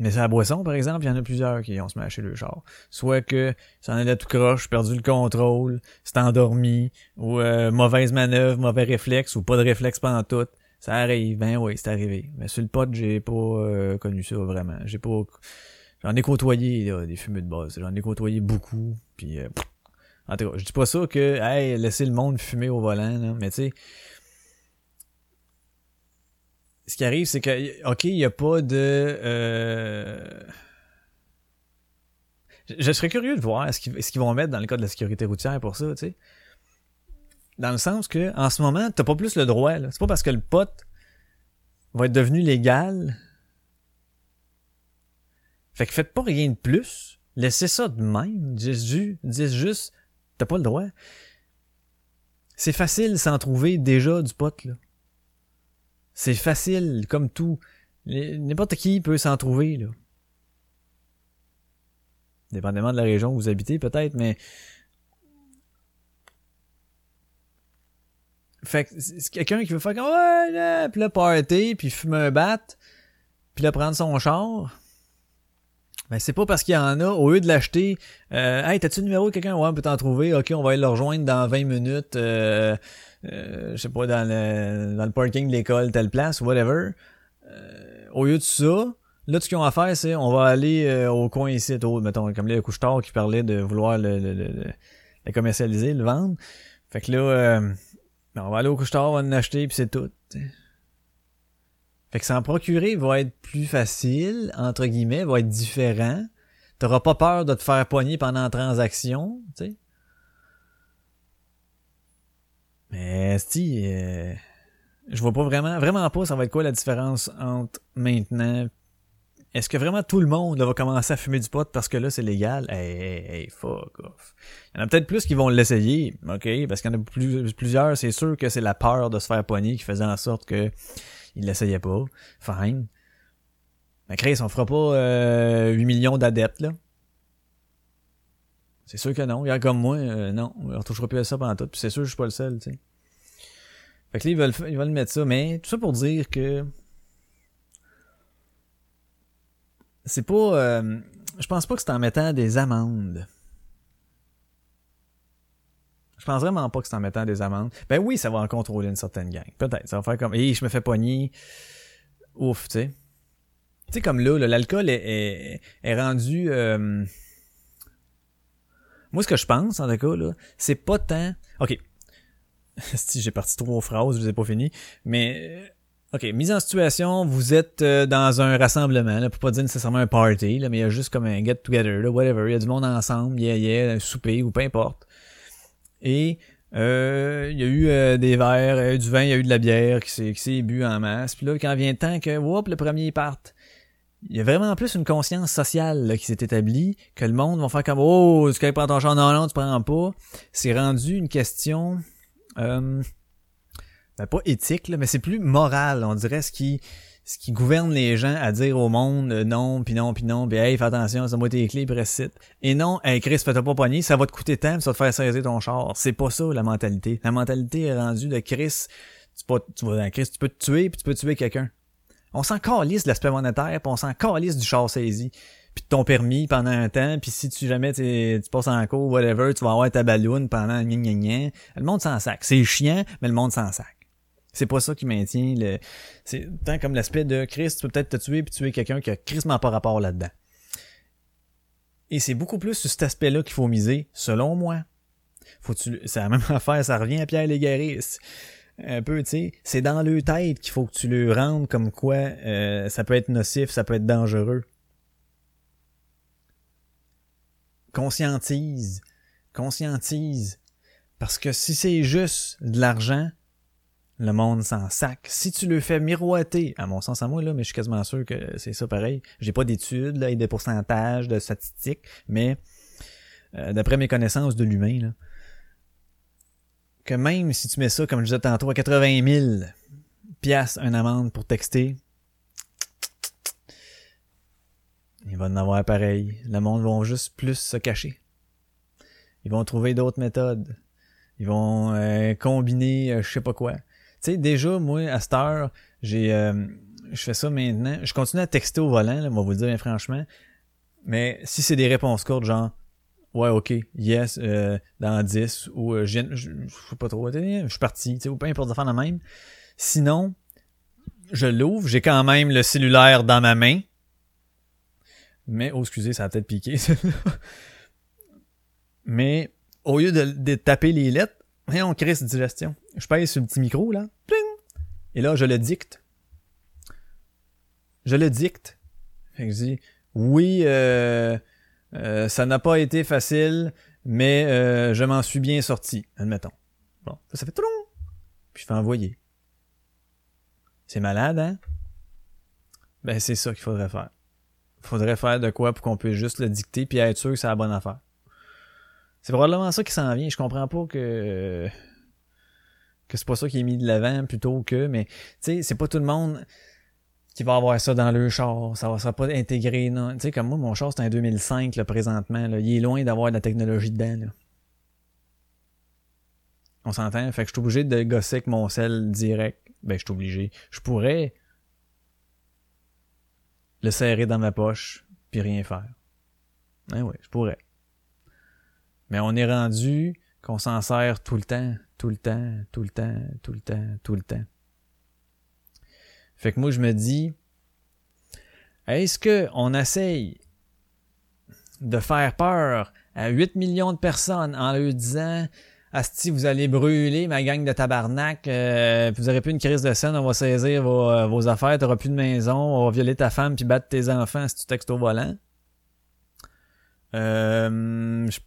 Mais c'est la boisson, par exemple, il y en a plusieurs qui ont smashé le char. Soit que ça en allait tout croche, perdu le contrôle, s'est endormi, ou euh, mauvaise manœuvre, mauvais réflexe, ou pas de réflexe pendant tout. Ça arrive, ben oui, c'est arrivé. Mais sur le pot, j'ai pas euh, connu ça vraiment. J'ai pas. J'en ai côtoyé là, des fumeux de base. J'en ai côtoyé beaucoup. Puis euh, en tout cas, je dis pas ça que hey, laisser le monde fumer au volant, là, mais tu sais. Ce qui arrive, c'est que OK, il y a pas de. Euh... Je, serais curieux de voir ce qu'ils ce qu'ils vont mettre dans le cas de la sécurité routière pour ça, tu sais. Dans le sens que, en ce moment, t'as pas plus le droit. C'est pas parce que le pote va être devenu légal. Fait que faites pas rien de plus. Laissez ça de même. Dis, ju- dis juste, t'as pas le droit. C'est facile s'en trouver déjà du pote, là. C'est facile, comme tout. N'importe qui peut s'en trouver, là. Dépendamment de la région où vous habitez, peut-être, mais Fait que c'est quelqu'un qui veut faire comme ouais, là, puis là party, puis fumer un bat, puis là prendre son char. Ben c'est pas parce qu'il y en a, au lieu de l'acheter, euh, hey, t'as-tu le numéro de quelqu'un? Ouais, on peut t'en trouver, ok, on va aller le rejoindre dans 20 minutes, euh, euh, je sais pas, dans le, dans le parking de l'école, telle place, whatever. Euh, au lieu de ça, là, tout ce qu'ils ont à faire, c'est on va aller euh, au coin ici, au, mettons, comme là, le couche-tard qui parlait de vouloir le, le, le, le- commercialiser, le vendre. Fait que là, on va aller au couche-tard, on va en acheter, puis c'est tout. Fait que s'en procurer va être plus facile, entre guillemets, va être différent. T'auras pas peur de te faire poigner pendant la transaction, tu sais. Mais si, euh, je vois pas vraiment, vraiment pas, ça va être quoi la différence entre maintenant. Est-ce que vraiment tout le monde là, va commencer à fumer du pot parce que là c'est légal? Hey, hey, hey, fuck off. Il y en a peut-être plus qui vont l'essayer, ok? Parce qu'il y en a plus, plusieurs, c'est sûr que c'est la peur de se faire poigner qui faisait en sorte que ils l'essayaient pas. Fine. Mais Chris, on fera pas euh, 8 millions d'adeptes, là. C'est sûr que non. Regarde comme moi, euh, non. On retouchera plus à ça pendant tout. Puis c'est sûr que je suis pas le seul, tu sais. Fait que là, ils veulent, ils veulent mettre ça. Mais tout ça pour dire que c'est pas... euh, je pense pas que c'est en mettant des amendes. Je pense vraiment pas que c'est en mettant des amendes. Ben oui, ça va en contrôler une certaine gang. Peut-être. Ça va faire comme, hé, je me fais pogner. Ouf, tu sais. Tu sais, comme là, l'alcool est, est, rendu... euh, Moi, ce que je pense, en tout cas, là, c'est pas tant... OK. <laughs> si j'ai parti trois phrases, je les ai pas fini. Mais, euh, OK, mise en situation, vous êtes euh, dans un rassemblement, là, pour pas dire nécessairement un party, là, mais il y a juste comme un get-together, là, whatever. Il y a du monde ensemble, yeah, yeah, un souper ou peu importe. Et euh, il y a eu euh, des verres, il y a eu du vin, il y a eu de la bière qui s'est, qui s'est bu en masse. Puis là, quand vient le temps que, whoop, le premier parte, il y a vraiment plus une conscience sociale là, qui s'est établie, que le monde va faire comme, oh, tu prends ton char, non, non, tu prends pas. C'est rendu une question... Euh, ben, pas éthique, là, mais c'est plus moral, on dirait, ce qui, ce qui gouverne les gens à dire au monde euh, non, puis non, puis non, puis hey, fais attention, ça moi tes clés, puis. Et non, hey Chris, fais-toi pas pogner, ça va te coûter tant, puis ça va te faire saisir ton char. C'est pas ça, la mentalité. La mentalité est rendue de Chris, tu, peux, tu vas dans Chris, tu peux te tuer, puis tu peux tuer quelqu'un. On s'en calisse de l'aspect monétaire, puis on s'en calisse du char saisi puis de ton permis pendant un temps, puis si tu jamais tu passes en cours, whatever, tu vas avoir ta balloune pendant gna gna gna. Le monde s'en sac. C'est chiant, mais le monde s'en sac. C'est pas ça qui maintient le. C'est tant comme l'aspect de Chris, tu peux peut-être te tuer puis tuer quelqu'un qui a crissement pas rapport là-dedans. Et c'est beaucoup plus sur cet aspect-là qu'il faut miser, selon moi. Faut tu, c'est la même <laughs> affaire, ça revient à Pierre Légaré. Un peu, tu sais, c'est dans le tête qu'il faut que tu le rendes comme quoi euh, ça peut être nocif, ça peut être dangereux. Conscientise, conscientise. Parce que si c'est juste de l'argent, le monde s'en sac. Si tu le fais miroiter, à mon sens à moi, là, mais je suis quasiment sûr que c'est ça pareil. J'ai pas d'études, là, et de pourcentages, de statistiques, mais euh, d'après mes connaissances de l'humain, là, que même si tu mets ça, comme je disais tantôt, à 80 000 piastres, une amende pour texter, il va en avoir pareil. Le monde va juste plus se cacher. Ils vont trouver d'autres méthodes. Ils vont euh, combiner euh, je sais pas quoi. Tu sais, déjà, moi, à cette heure, j'ai euh, je fais ça maintenant. Je continue à texter au volant, là, on va vous le dire bien franchement. Mais si c'est des réponses courtes, genre Ouais, ok, yes, euh, dans 10, ou euh, je je sais pas trop, je suis parti, tu sais, ou peu importe faire la même. Sinon, je l'ouvre, j'ai quand même le cellulaire dans ma main. Mais, oh, excusez, ça a peut-être piqué. <laughs> Mais, au lieu de, de taper les lettres, on crée cette digestion. Je pèse sur le petit micro, là. Et là, je le dicte. Je le dicte. Fait que je dis, oui, euh, euh, ça n'a pas été facile, mais euh, je m'en suis bien sorti, admettons. Bon, ça fait tron. Puis je fais envoyer. C'est malade, hein? Ben, c'est ça qu'il faudrait faire. Faudrait faire de quoi pour qu'on puisse juste le dicter puis être sûr que c'est la bonne affaire. C'est probablement ça qui s'en vient. Je comprends pas que que c'est pas ça qui est mis de l'avant plutôt que, mais tu sais, c'est pas tout le monde qui va avoir ça dans le char. Ça va, va pas intégré. non. Tu sais, comme moi, mon char, c'est un 2005 là, présentement. Là. Il est loin d'avoir de la technologie dedans. Là. On s'entend? Fait que je suis obligé de gosser avec mon sel direct. Ben, je suis obligé. Je pourrais le serrer dans ma poche puis rien faire. Ben ouais, je pourrais. Mais on est rendu qu'on s'en sert tout le temps, tout le temps, tout le temps, tout le temps, tout le temps. Fait que moi, je me dis, est-ce que on essaye de faire peur à 8 millions de personnes en leur disant Asti, vous allez brûler ma gang de tabarnak, euh, vous aurez plus une crise de scène, on va saisir vos, euh, vos affaires, t'auras plus de maison, on va violer ta femme puis battre tes enfants si tu textes au volant? Euh, je,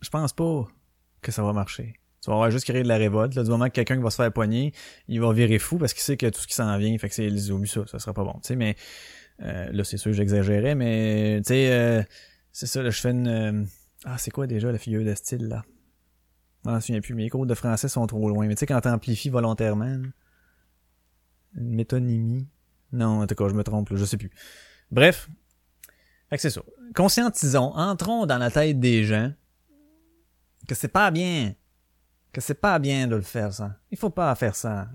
je pense pas que ça va marcher. Tu vas avoir juste créé de la révolte. Là, du moment que quelqu'un va se faire poigner, il va virer fou parce qu'il sait que tout ce qui s'en vient, fait que c'est les oublie ça, ça sera pas bon. Tu sais, mais euh, là, c'est sûr j'exagérais, mais tu sais, euh, c'est ça, là, je fais une. euh, ah, c'est quoi déjà la figure de style là? Je m'en souviens plus, mes cours de français sont trop loin. Mais tu sais, quand t'amplifies volontairement, une métonymie. Non, en tout cas, je me trompe, là, je sais plus. Bref. Fait que c'est ça. Conscientisons, entrons dans la tête des gens que c'est pas bien. Que c'est pas bien de le faire, ça. Il faut pas faire ça.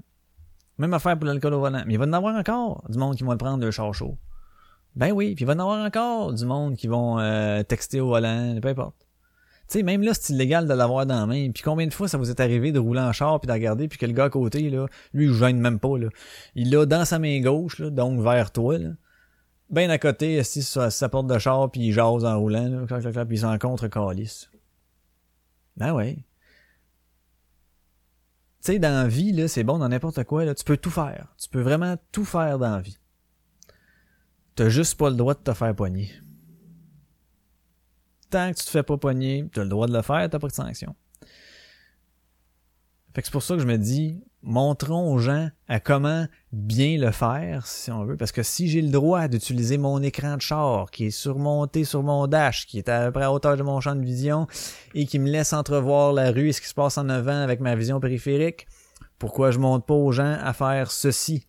Même affaire pour l'alcool au volant. Mais il va y en avoir encore du monde qui vont le prendre de char chaud. Ben oui, puis il va y en avoir encore du monde qui vont euh, texter au volant, peu importe. Tu sais, même là, c'est illégal de l'avoir dans la main. Puis combien de fois ça vous est arrivé de rouler en char puis de regarder puis que le gars à côté, là, lui, il gêne même pas, là. Il l'a dans sa main gauche, là, donc vers toi, là. Ben à côté, assis sur sa- porte de char puis il jase en roulant, puis il s'en contre calice. Ben ouais. Tu sais, dans la vie, là, c'est bon dans n'importe quoi, là, tu peux tout faire. Tu peux vraiment tout faire dans la vie. T'as juste pas le droit de te faire poigner. Tant que tu te fais pas poigner, t'as le droit de le faire, t'as pas de sanction. Fait que c'est pour ça que je me dis, montrons aux gens à comment bien le faire, si on veut. Parce que si j'ai le droit d'utiliser mon écran de char, qui est surmonté sur mon dash, qui est à peu près à hauteur de mon champ de vision, et qui me laisse entrevoir la rue et ce qui se passe en avant avec ma vision périphérique, pourquoi je montre pas aux gens à faire ceci?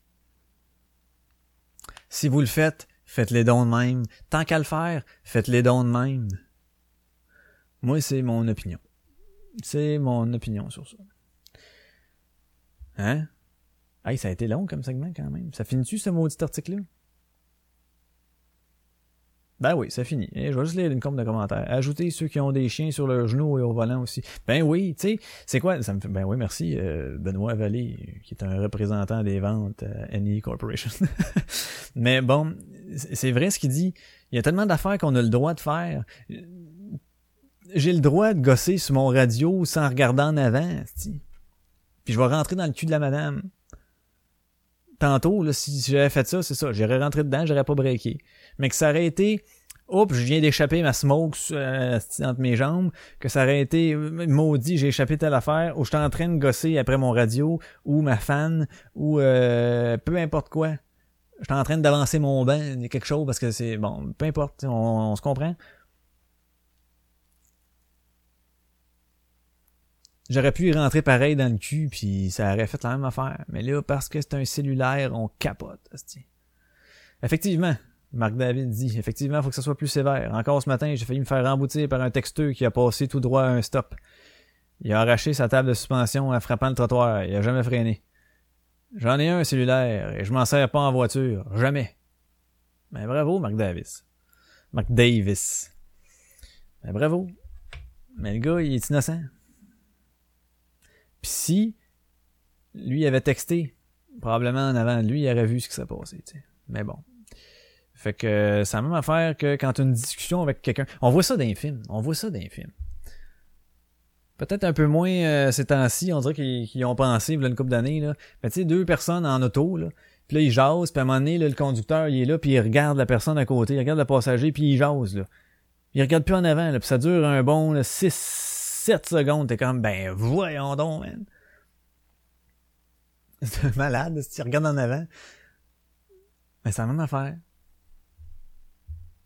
Si vous le faites, faites-les dons de même. Tant qu'à le faire, faites-les dons de même. Moi, c'est mon opinion. C'est mon opinion sur ça. Hein? Hey, ça a été long comme segment quand même. Ça finit-tu ce maudit article-là? Ben oui, ça finit. Et je vais juste lire une compte de commentaires. Ajoutez ceux qui ont des chiens sur leurs genoux et au volant aussi. Ben oui, tu sais, c'est quoi? Ben oui, merci, euh, Benoît Vallée, qui est un représentant des ventes à NE Corporation. <laughs> Mais bon, c'est vrai ce qu'il dit. Il y a tellement d'affaires qu'on a le droit de faire. J'ai le droit de gosser sur mon radio sans regarder en avant. Puis je vais rentrer dans le cul de la madame. Tantôt, là, si j'avais fait ça, c'est ça. J'aurais rentré dedans, j'aurais pas breaké. Mais que ça aurait été, oups, je viens d'échapper ma smoke euh, entre mes jambes, que ça aurait été, euh, maudit, j'ai échappé telle affaire, ou j'étais en train de gosser après mon radio, ou ma fan, ou euh, peu importe quoi. J'étais en train d'avancer mon a quelque chose, parce que c'est, bon, peu importe, on se comprend. J'aurais pu y rentrer pareil dans le cul, puis ça aurait fait la même affaire. Mais là, parce que c'est un cellulaire, on capote. Effectivement, Marc David dit, effectivement, faut que ça soit plus sévère. Encore ce matin, j'ai failli me faire remboutir par un texteux qui a passé tout droit à un stop. Il a arraché sa table de suspension en frappant le trottoir. Il a jamais freiné. J'en ai un cellulaire et je m'en sers pas en voiture. Jamais. Mais bravo, Marc Davis. Marc Davis. Mais bravo. Mais le gars, il est innocent. Si lui avait texté, probablement en avant de lui, il aurait vu ce qui s'est passé. Mais bon. Fait que c'est la même affaire que quand une discussion avec quelqu'un. On voit ça dans les films. On voit ça dans les films. Peut-être un peu moins euh, ces temps-ci, on dirait qu'ils ont pensé, une couple d'années, là. Mais tu sais, deux personnes en auto. Puis là, ils jasent, puis à un moment donné, le conducteur, il est là, puis il regarde la personne à côté, il regarde le passager, puis il jase, là. Il regarde plus en avant, puis ça dure un bon, là, 6, 7 secondes. T'es comme, ben, voyons donc, man. <laughs> C'est malade, si tu regardes en avant. Mais c'est la même affaire.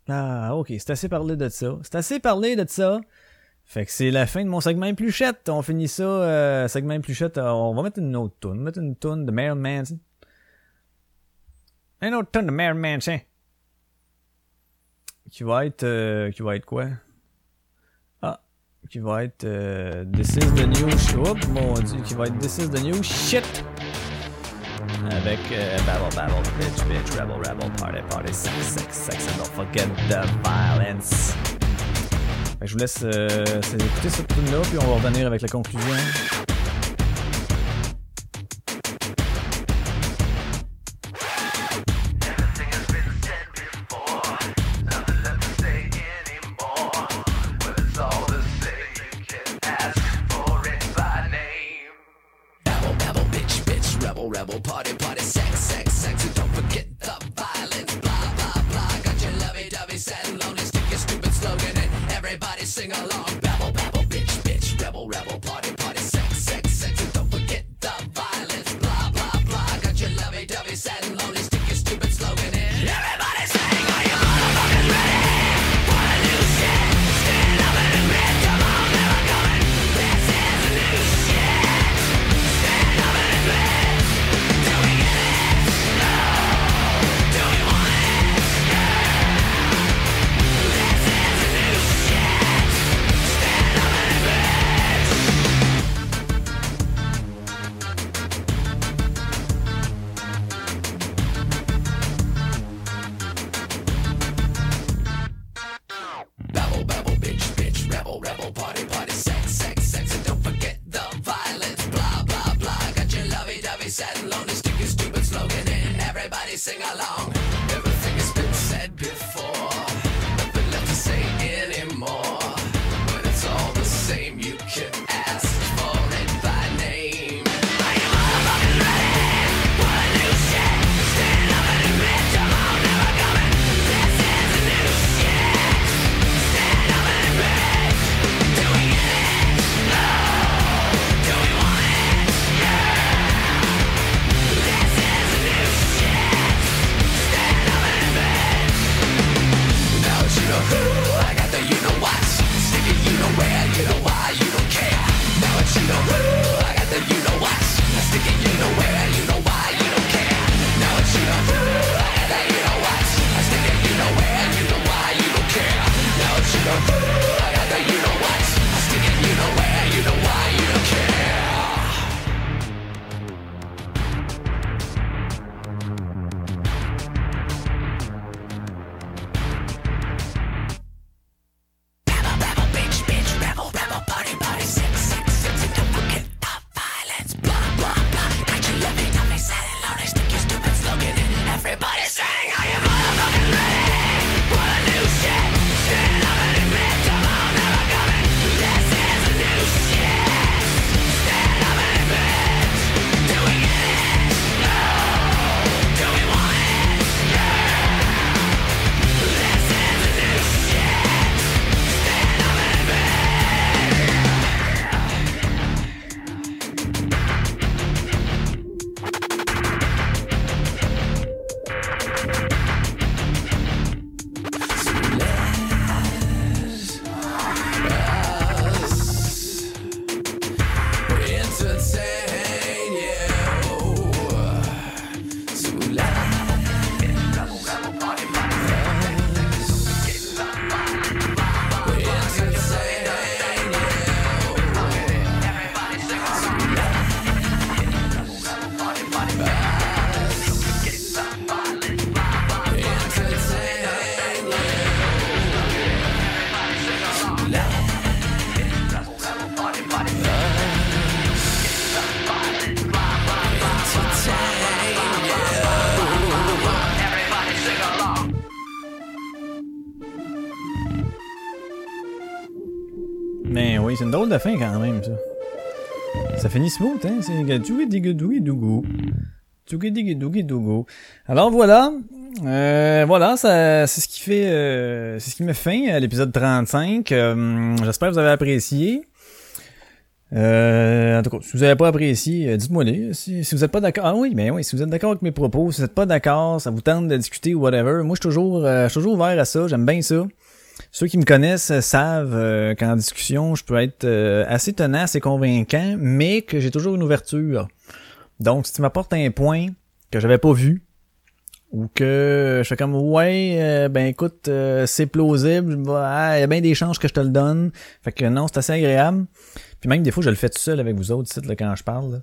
Ah, ok, c'est assez parlé de ça. C'est assez parlé de ça. Fait que c'est la fin de mon segment pluchette. On finit ça, euh, segment pluchette. euh, On va mettre une autre tune. On va mettre une tune de Marilyn Manson. Une autre tune de Marilyn Manson. Qui va être, euh, qui va être quoi? Qui va être euh, This is the new shit. Oh mon dieu, qui va être This is the new shit. Avec euh, Battle Battle, Bitch Bitch, Rebel Rebel, Party Party, Sex Sex Sex, and don't forget the violence. Fait que je vous laisse euh, écouter cette tune là puis on va revenir avec la conclusion. Une drôle de fin quand même, ça. Ça finit smooth, hein? C'est. Dougou. Alors voilà. Euh, voilà, ça, c'est ce qui fait, euh, c'est ce qui met fin à l'épisode 35. Euh, j'espère que vous avez apprécié. Euh, en tout cas, si vous n'avez pas apprécié, euh, dites-moi les. Si, vous n'êtes pas d'accord, ah oui, mais oui, si vous êtes d'accord avec mes propos, si vous n'êtes pas d'accord, ça vous tente de discuter ou whatever. Moi, je suis toujours, je suis toujours ouvert à ça. J'aime bien ça. Ceux qui me connaissent savent euh, qu'en discussion, je peux être euh, assez tenace et convaincant, mais que j'ai toujours une ouverture. Donc, si tu m'apportes un point que j'avais pas vu, ou que je fais comme ouais, euh, ben écoute, euh, c'est plausible, ah, il y a bien des chances que je te le donne. Fait que non, c'est assez agréable. Puis même des fois, je le fais tout seul avec vous autres, là, quand je parle. Là.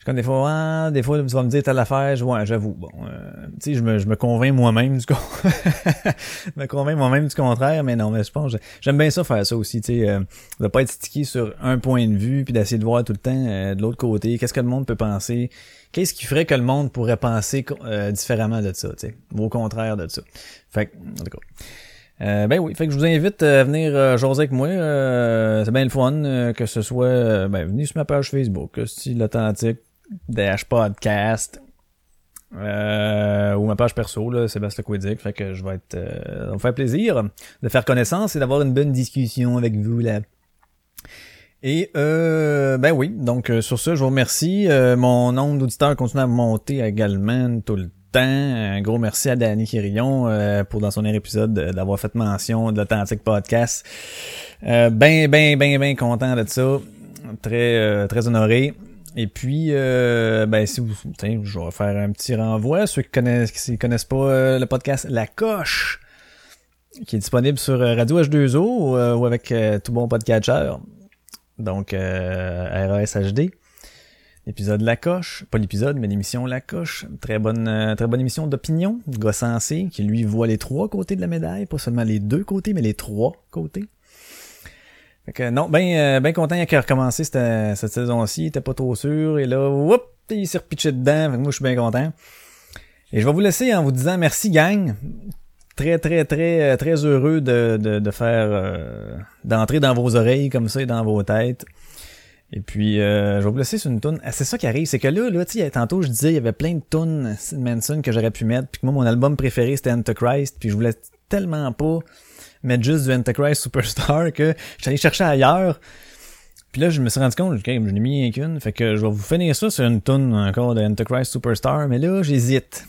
Je comme des fois, des fois, tu vas me dire telle affaire, je, ouais, j'avoue. Bon, euh, tu sais, je me, je me convainc moi-même du con. <laughs> me convainc moi-même du contraire, mais non, mais je pense, j'aime bien ça faire ça aussi, tu sais, euh, de pas être stické sur un point de vue, puis d'essayer de voir tout le temps euh, de l'autre côté, qu'est-ce que le monde peut penser, qu'est-ce qui ferait que le monde pourrait penser euh, différemment de ça, tu sais, au contraire de ça. Fait que, en tout cas. Euh, ben oui, fait que je vous invite à venir euh, jaser avec moi. Euh, c'est bien le fun euh, que ce soit. euh, ben venez sur ma page Facebook, style l'authentique dash podcast. Euh, ou ma page perso, là, Sébastien Quédic. Fait que je vais être. Euh, ça me faire plaisir de faire connaissance et d'avoir une bonne discussion avec vous là. Et euh, ben oui, donc euh, sur ce, je vous remercie. Euh, mon nombre d'auditeurs continue à monter également tout le temps. Un gros merci à Danny Quirillon euh, pour dans son dernier épisode de- d'avoir fait mention de l'Authentique Podcast. Ben, ben, ben, ben content de ça. Très, très honoré. Et puis, euh, ben, si vous, tiens, je vais faire un petit renvoi. Ceux qui connaissent, qui connaissent pas euh, le podcast La Coche, qui est disponible sur euh, Radio H2O euh, ou avec tout bon podcatcher. Donc, RASHD. L'épisode La Coche, pas l'épisode, mais l'émission La Coche. Très bonne, très bonne émission d'opinion. Gars sensé, qui lui voit les trois côtés de la médaille, pas seulement les deux côtés, mais les trois côtés. Fait que non, ben, euh, ben content qu'il a recommencé cette, cette saison-ci, il était pas trop sûr, et là, whoop, il s'est repitché dedans, fait que moi je suis bien content. Et je vais vous laisser en vous disant merci gang. Très, très, très, euh, très heureux de, de, de faire, euh, d'entrer dans vos oreilles comme ça et dans vos têtes. Et puis, euh, je vais vous laisser sur une toune. Ah, c'est ça qui arrive, c'est que là, là, tantôt je disais, il y avait plein de tunes Manson que j'aurais pu mettre, puis que moi, mon album préféré, c'était Antichrist, puis je voulais tellement pas mettre juste du Antichrist Superstar que j'allais chercher ailleurs. Puis là, je me suis rendu compte, que je n'ai mis rien qu'une, fait que je vais vous finir ça sur une tune encore de Antichrist Superstar, mais là, j'hésite.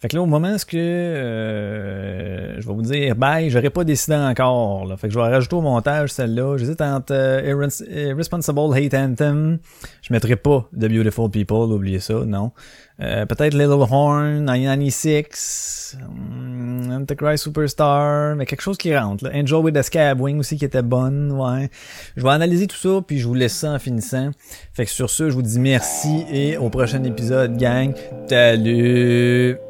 Fait que là, au moment où que euh, je vais vous dire bye, j'aurais pas décidé encore. Là. Fait que je vais rajouter au montage celle-là. J'hésite entre euh, Irrens- Irresponsible Hate Anthem. Je mettrai pas The Beautiful People, oubliez ça, non. Euh, Peut-être Little Horn, 996, hum, Antichrist Superstar, mais quelque chose qui rentre. Là. Angel with a Scab Wing aussi qui était bonne, ouais. Je vais analyser tout ça, puis je vous laisse ça en finissant. Fait que sur ce, je vous dis merci et au prochain épisode, gang. Salut!